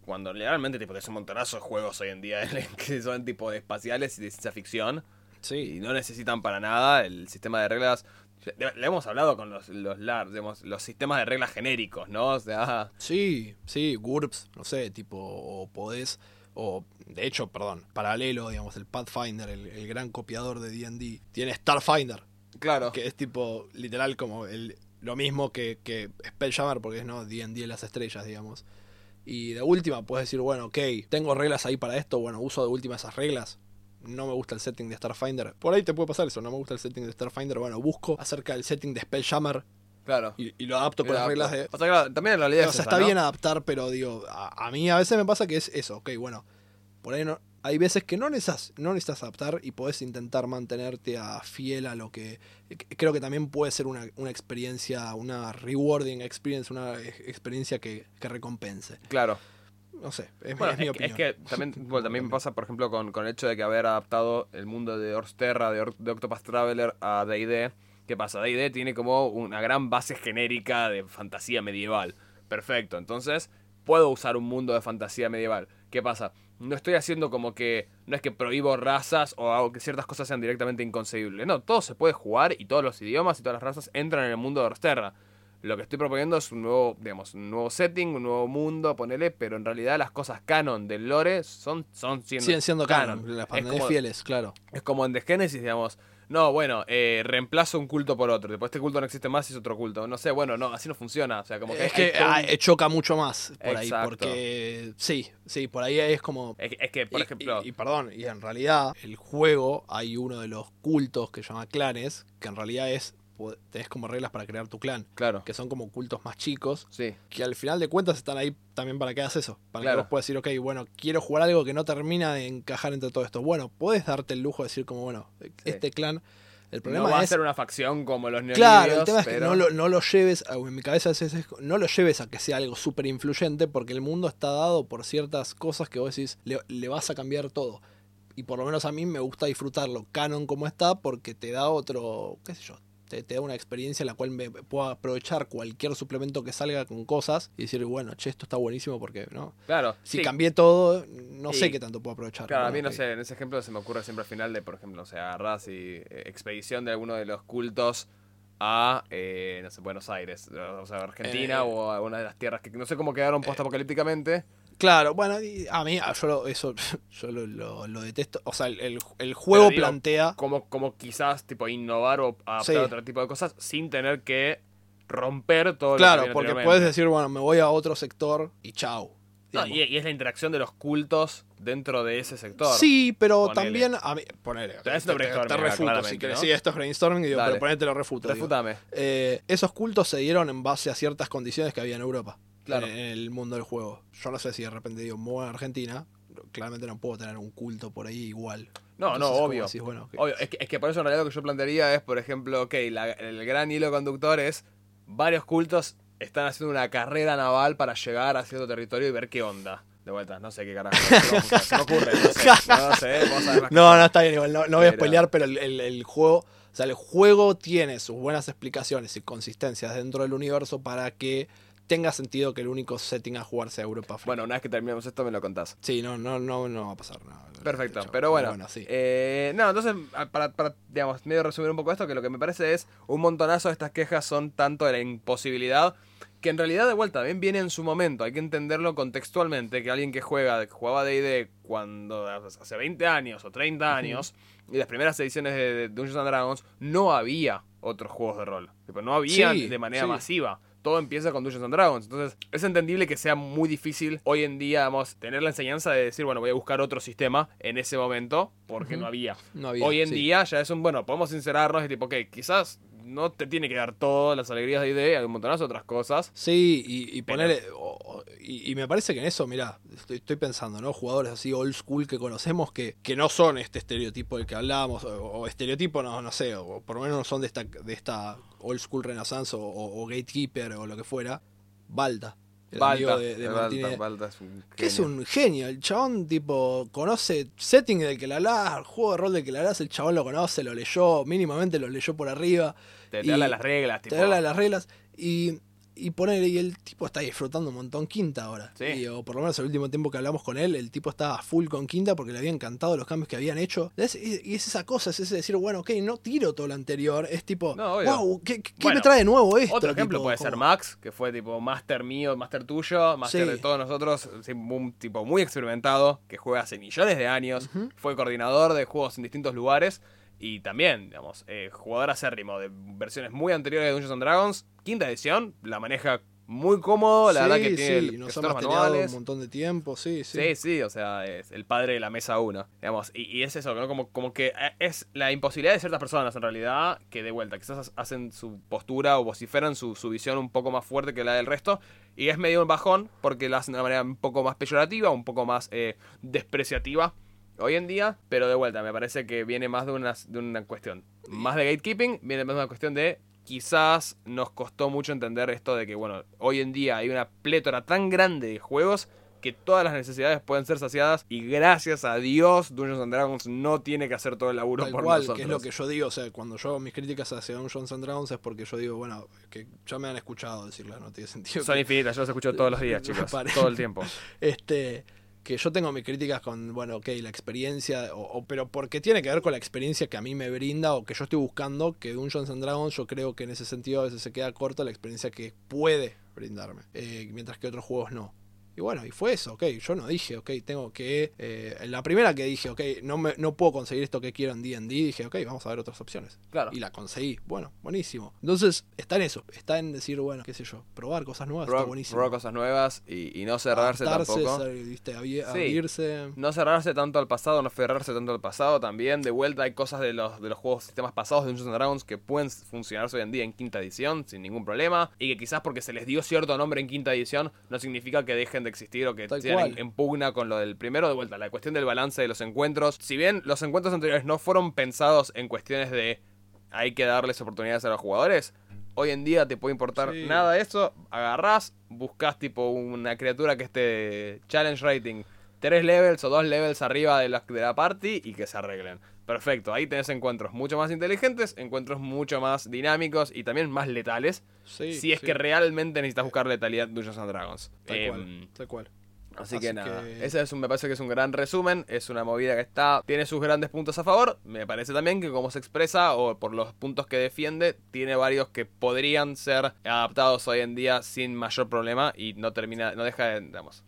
cuando realmente, tipo, tenés un montonazo de juegos hoy en día que son tipo de espaciales y de ciencia ficción, y Sí, no necesitan para nada el sistema de reglas. Le hemos hablado con los, los LARs, digamos, los sistemas de reglas genéricos, ¿no? O sea, sí, sí, GURPS, no sé, tipo, o podés, o de hecho, perdón, paralelo, digamos, el Pathfinder, el, el gran copiador de D&D, tiene Starfinder, claro. que es tipo, literal, como el, lo mismo que, que Spelljammer, porque es, ¿no? D&D en las estrellas, digamos. Y de última puedes decir, bueno, ok, tengo reglas ahí para esto, bueno, uso de última esas reglas. No me gusta el setting de Starfinder. Por ahí te puede pasar eso, no me gusta el setting de Starfinder. Bueno, busco acerca del setting de Spelljammer Claro. y, y lo adapto con las reglas de... O sea, claro, también en realidad O es sea, esa, está ¿no? bien adaptar, pero digo, a, a mí a veces me pasa que es eso, ok, bueno, por ahí no, hay veces que no necesitas, no necesitas adaptar y podés intentar mantenerte a fiel a lo que creo que también puede ser una, una experiencia, una rewarding experience, una ex- experiencia que, que recompense. Claro. No sé, es, Bueno, es mi opinión. es que también, bueno, también me pasa, por ejemplo, con, con el hecho de que haber adaptado el mundo de Orsterra, de, Or- de Octopath Traveler a D&D. ¿Qué pasa? D&D tiene como una gran base genérica de fantasía medieval. Perfecto, entonces puedo usar un mundo de fantasía medieval. ¿Qué pasa? No estoy haciendo como que, no es que prohíbo razas o hago que ciertas cosas sean directamente inconcebibles. No, todo se puede jugar y todos los idiomas y todas las razas entran en el mundo de Orsterra. Lo que estoy proponiendo es un nuevo, digamos, un nuevo setting, un nuevo mundo, ponele, pero en realidad las cosas canon del lore son, son siendo Siguen siendo canon, las Es pantallas como, fieles, claro. es como en The Genesis, digamos. No, bueno, eh, reemplazo un culto por otro. Después este culto no existe más y es otro culto. No sé, bueno, no, así no funciona. O sea, como que. es que ah, eh, choca mucho más por ahí, porque sí, sí, por ahí es como es, es que, por y, ejemplo. y- y perdón, y en realidad el juego hay uno de los cultos que se llama clanes, que en realidad es, tenés como reglas para crear tu clan, claro. que son como cultos más chicos, Sí. que al final de cuentas están ahí también para que hagas eso, para Claro. que vos puedas decir, ok, bueno, quiero jugar algo que no termina de encajar entre todo esto. Bueno, puedes darte el lujo de decir como, bueno, este clan, el problema no va a ser una facción como los neolibios, Claro, el tema es que no lo, no lo lleves, a- en mi cabeza es, es- no lo lleves a que sea algo súper influyente porque el mundo está dado por ciertas cosas que vos decís, le, le vas a cambiar todo. Y por lo menos a mí me gusta disfrutarlo canon como está porque te da otro, qué sé yo, te, te da una experiencia en la cual me puedo aprovechar cualquier suplemento que salga con cosas y decir, bueno, che, esto está buenísimo porque, ¿no? Claro. Si sí. cambié todo, no Sí. sé qué tanto puedo aprovechar. Claro, a mí no sé, en ese ejemplo se me ocurre siempre al final de, por ejemplo, o sea, agarrás y eh, expedición de alguno de los cultos a, eh, no sé, Buenos Aires, o sea, Argentina Eh. o a alguna de las tierras que no sé cómo quedaron postapocalípticamente. Claro, bueno, a mí, a- yo lo- eso yo lo, lo- lo detesto. O sea, el, juego digo, plantea. Como, como quizás, tipo, innovar o adaptar Sí. otro tipo de cosas sin tener que romper todo lo que Claro, viene porque puedes decir, bueno, me voy a otro sector y chau. No, y, y es la interacción de los cultos dentro de ese sector. Sí, pero Ponele. también a mí, ponele, Te te, haciendo te- te brainstorming acá, refuto si esto es brainstorming, digo, Dale. pero ponete lo refuto. digo. Refútame. Eh, esos cultos se dieron en base a ciertas condiciones que había en Europa. Claro. En el mundo del juego. Yo no sé si de repente digo, me voy a Argentina. Claramente no puedo tener un culto por ahí igual. No, Entonces no, obvio. decís, bueno, ok. Obvio, es que, es que por eso en realidad lo que yo plantearía es, por ejemplo, ok, la- el gran hilo conductor es varios cultos están haciendo una carrera naval para llegar a cierto territorio y ver qué onda. De vuelta, no sé qué carajo. Se me ocurre, no sé. No sé, No, no, está bien, igual, no, no voy a spoilear, pero el, el- el juego, o sea, el juego tiene sus buenas explicaciones y consistencias dentro del universo para que tenga sentido que el único setting a jugar sea Europa. África. Bueno, una vez que terminemos esto me lo contás. Sí, no, no, no, no va a pasar nada. Perfecto, hecho, pero bueno. sí. eh, no, entonces, para, para, digamos, medio resumir un poco esto, que lo que me parece es un montonazo de estas quejas son tanto de la imposibilidad, que en realidad de vuelta también viene en su momento, hay que entenderlo contextualmente, que alguien que juega, que jugaba D&D cuando hace 20 años o 30 años, y las primeras ediciones de, de Dungeons and Dragons, no había otros juegos de rol. Tipo, no había Sí, de manera sí. masiva. Todo empieza con Dungeons and Dragons. Entonces, es entendible que sea muy difícil hoy en día, vamos, tener la enseñanza de decir, bueno, voy a buscar otro sistema en ese momento, porque no había. No había, hoy en sí. día ya es un, bueno, podemos sincerarnos y tipo, ok, quizás no te tiene que dar todas las alegrías de idea, hay un montonazo de otras cosas. Sí, y, o- y, y me parece que en eso, mirá, estoy, estoy pensando, ¿no? Jugadores así old school que conocemos que, que no son este estereotipo del que hablábamos, o, o estereotipo, no, no sé, o por lo menos no son de esta, de esta old school renaissance o, o- o gatekeeper o lo que fuera. Balda. El amigo Balta, de, de Balta, es un Que es un genio, el chabón tipo conoce setting del que le hablas, juego de rol del que le hablas, el chabón lo conoce, lo leyó, mínimamente lo leyó por arriba. Te, te y- habla de las reglas, tipo. te habla de las reglas y, y ponerle, y el tipo está disfrutando un montón quinta ahora. Sí. Y, o por lo menos el último tiempo que hablamos con él, el tipo estaba full con quinta porque le había encantado los cambios que habían hecho. Es- y es esa cosa, es ese decir, bueno, ok, no tiro todo lo anterior, es tipo, No, wow, ¿qué, qué Bueno, me trae de nuevo esto? Otro ejemplo Tipo, puede como- ser Max, que fue tipo máster mío, máster tuyo, máster Sí. de todos nosotros, un tipo muy experimentado, que juega hace millones de años, fue coordinador de juegos en distintos lugares y también, digamos, eh, jugador acérrimo de versiones muy anteriores de Dungeons and Dragons, quinta edición, la maneja muy cómodo, la Sí, verdad que tiene sí, el- nos ha manuales. un montón de tiempo, sí, sí. Sí, sí, o sea, es el padre de la mesa 1, digamos, y, y es eso, ¿no? Como, como que eh, es la imposibilidad de ciertas personas en realidad que de vuelta, quizás hacen su postura o vociferan su, su visión un poco más fuerte que la del resto, y es medio un bajón porque lo hacen de una manera un poco más peyorativa, un poco más eh, despreciativa hoy en día, pero de vuelta, me parece que viene más de una, de una cuestión, más de gatekeeping, viene más de una cuestión de quizás nos costó mucho entender esto de que, bueno, hoy en día hay una plétora tan grande de juegos que todas las necesidades pueden ser saciadas y gracias a Dios Dungeons and Dragons no tiene que hacer todo el laburo Tal por cual, nosotros. que es lo que yo digo, o sea, cuando yo hago mis críticas hacia Dungeons and Dragons es porque yo digo, bueno, que ya me han escuchado decirlas, no tiene sentido. Son que- infinitas, yo los escucho todos los días, chicos, todo el tiempo. este que yo tengo mis críticas con, bueno, ok, la experiencia, o, pero porque tiene que ver con la experiencia que a mí me brinda o que yo estoy buscando, que Dungeons and Dragons yo creo que en ese sentido a veces se queda corto la experiencia que puede brindarme, eh, mientras que otros juegos no. Y bueno, y fue eso, ok, yo no dije, ok, tengo que... eh, la primera que dije, ok, no, me, no puedo conseguir esto que quiero en D&D, dije, ok, vamos a ver otras opciones. Claro. Y la conseguí, bueno, buenísimo. Entonces, está en eso, está en decir, bueno, qué sé yo, probar cosas nuevas, está Probar, buenísimo. probar cosas nuevas y, y no cerrarse Adaptarse, tampoco. ser, viste, Sí. abrirse. No cerrarse tanto al pasado, no aferrarse tanto al pasado también. De vuelta hay cosas de los, de los juegos sistemas pasados de Dungeons and Dragons que pueden funcionar hoy en día en quinta edición sin ningún problema. Y que quizás porque se les dio cierto nombre en quinta edición no significa que dejen de existir o que Tal sean en, pugna con lo del primero. De vuelta, la cuestión del balance de los encuentros. Si bien los encuentros anteriores no fueron pensados en cuestiones de hay que darles oportunidades a los jugadores. Hoy en día te puede importar Sí. nada eso, agarrás, buscas tipo una criatura que esté challenge rating tres levels o dos levels arriba de la, de la party y que se arreglen. Perfecto, ahí tenés encuentros mucho más inteligentes, encuentros mucho más dinámicos y también más letales. Sí, si es sí. que realmente necesitas buscar letalidad en Dungeons and Dragons. Tal Em, cual, tal cual. Así, Así que nada, que- ese es un, me parece que es un gran resumen, es una movida que está, tiene sus grandes puntos a favor, me parece también que como se expresa o por los puntos que defiende, tiene varios que podrían ser adaptados hoy en día sin mayor problema y no termina, no deja de, digamos,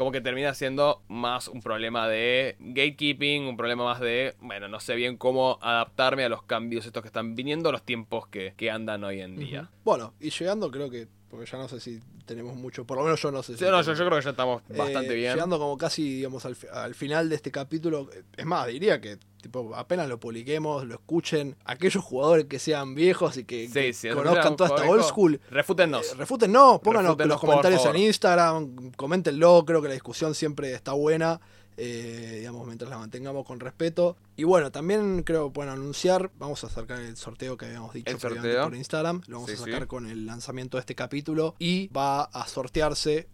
como que termina siendo más un problema de gatekeeping, un problema más de, bueno, no sé bien cómo adaptarme a los cambios estos que están viniendo, los tiempos que, que andan hoy en día. Bueno, y llegando creo que, porque ya no sé si tenemos mucho, por lo menos yo no sé si... No, yo, creo que ya estamos bastante Eh, bien. Llegando como casi, digamos, al, fi- al final de este capítulo. Es más, diría que tipo apenas lo publiquemos, lo escuchen, aquellos jugadores que sean viejos y que, Sí, que sí, conozcan toda esta old school. Refútennos. Eh, refútennos, pónganos los comentarios en. Instagram, coméntenlo, creo que la discusión siempre está buena, eh, digamos, mientras la mantengamos con respeto. Y bueno, también creo que pueden anunciar, vamos a acercar el sorteo que habíamos dicho por Instagram, lo vamos Sí, a sacar sí. con el lanzamiento de este capítulo y va a sortearse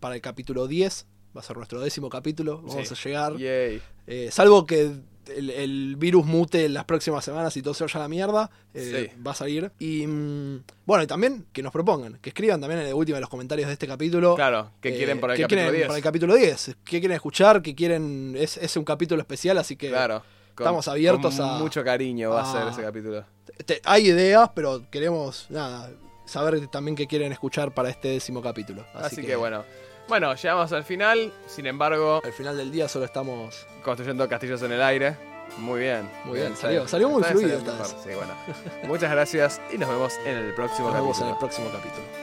para el capítulo 10. Va a ser nuestro décimo capítulo. Vamos Sí. a llegar. Eh, salvo que el, el virus mute en las próximas semanas y todo se vaya a la mierda. eh, Sí. Va a salir. Y mm, bueno, y también que nos propongan. Que escriban también en el último de los comentarios de este capítulo. Claro, que eh, quieren por el qué capítulo quieren 10. para el capítulo 10. ¿Qué quieren escuchar? ¿Qué quieren? Es, es un capítulo especial, así que Claro. Con- estamos abiertos con a- Mucho cariño va a ser ese capítulo. te- hay ideas, pero queremos nada saber también qué quieren escuchar para este décimo capítulo. Así, que, bueno. Bueno, llegamos al final. Sin embargo, Al final del día solo estamos. construyendo castillos en el aire. Muy bien. Muy bien, salió- salió muy fluido salió esta mejor. Sí, bueno. Muchas gracias y nos vemos en el próximo Nos vemos en capítulo. el próximo capítulo.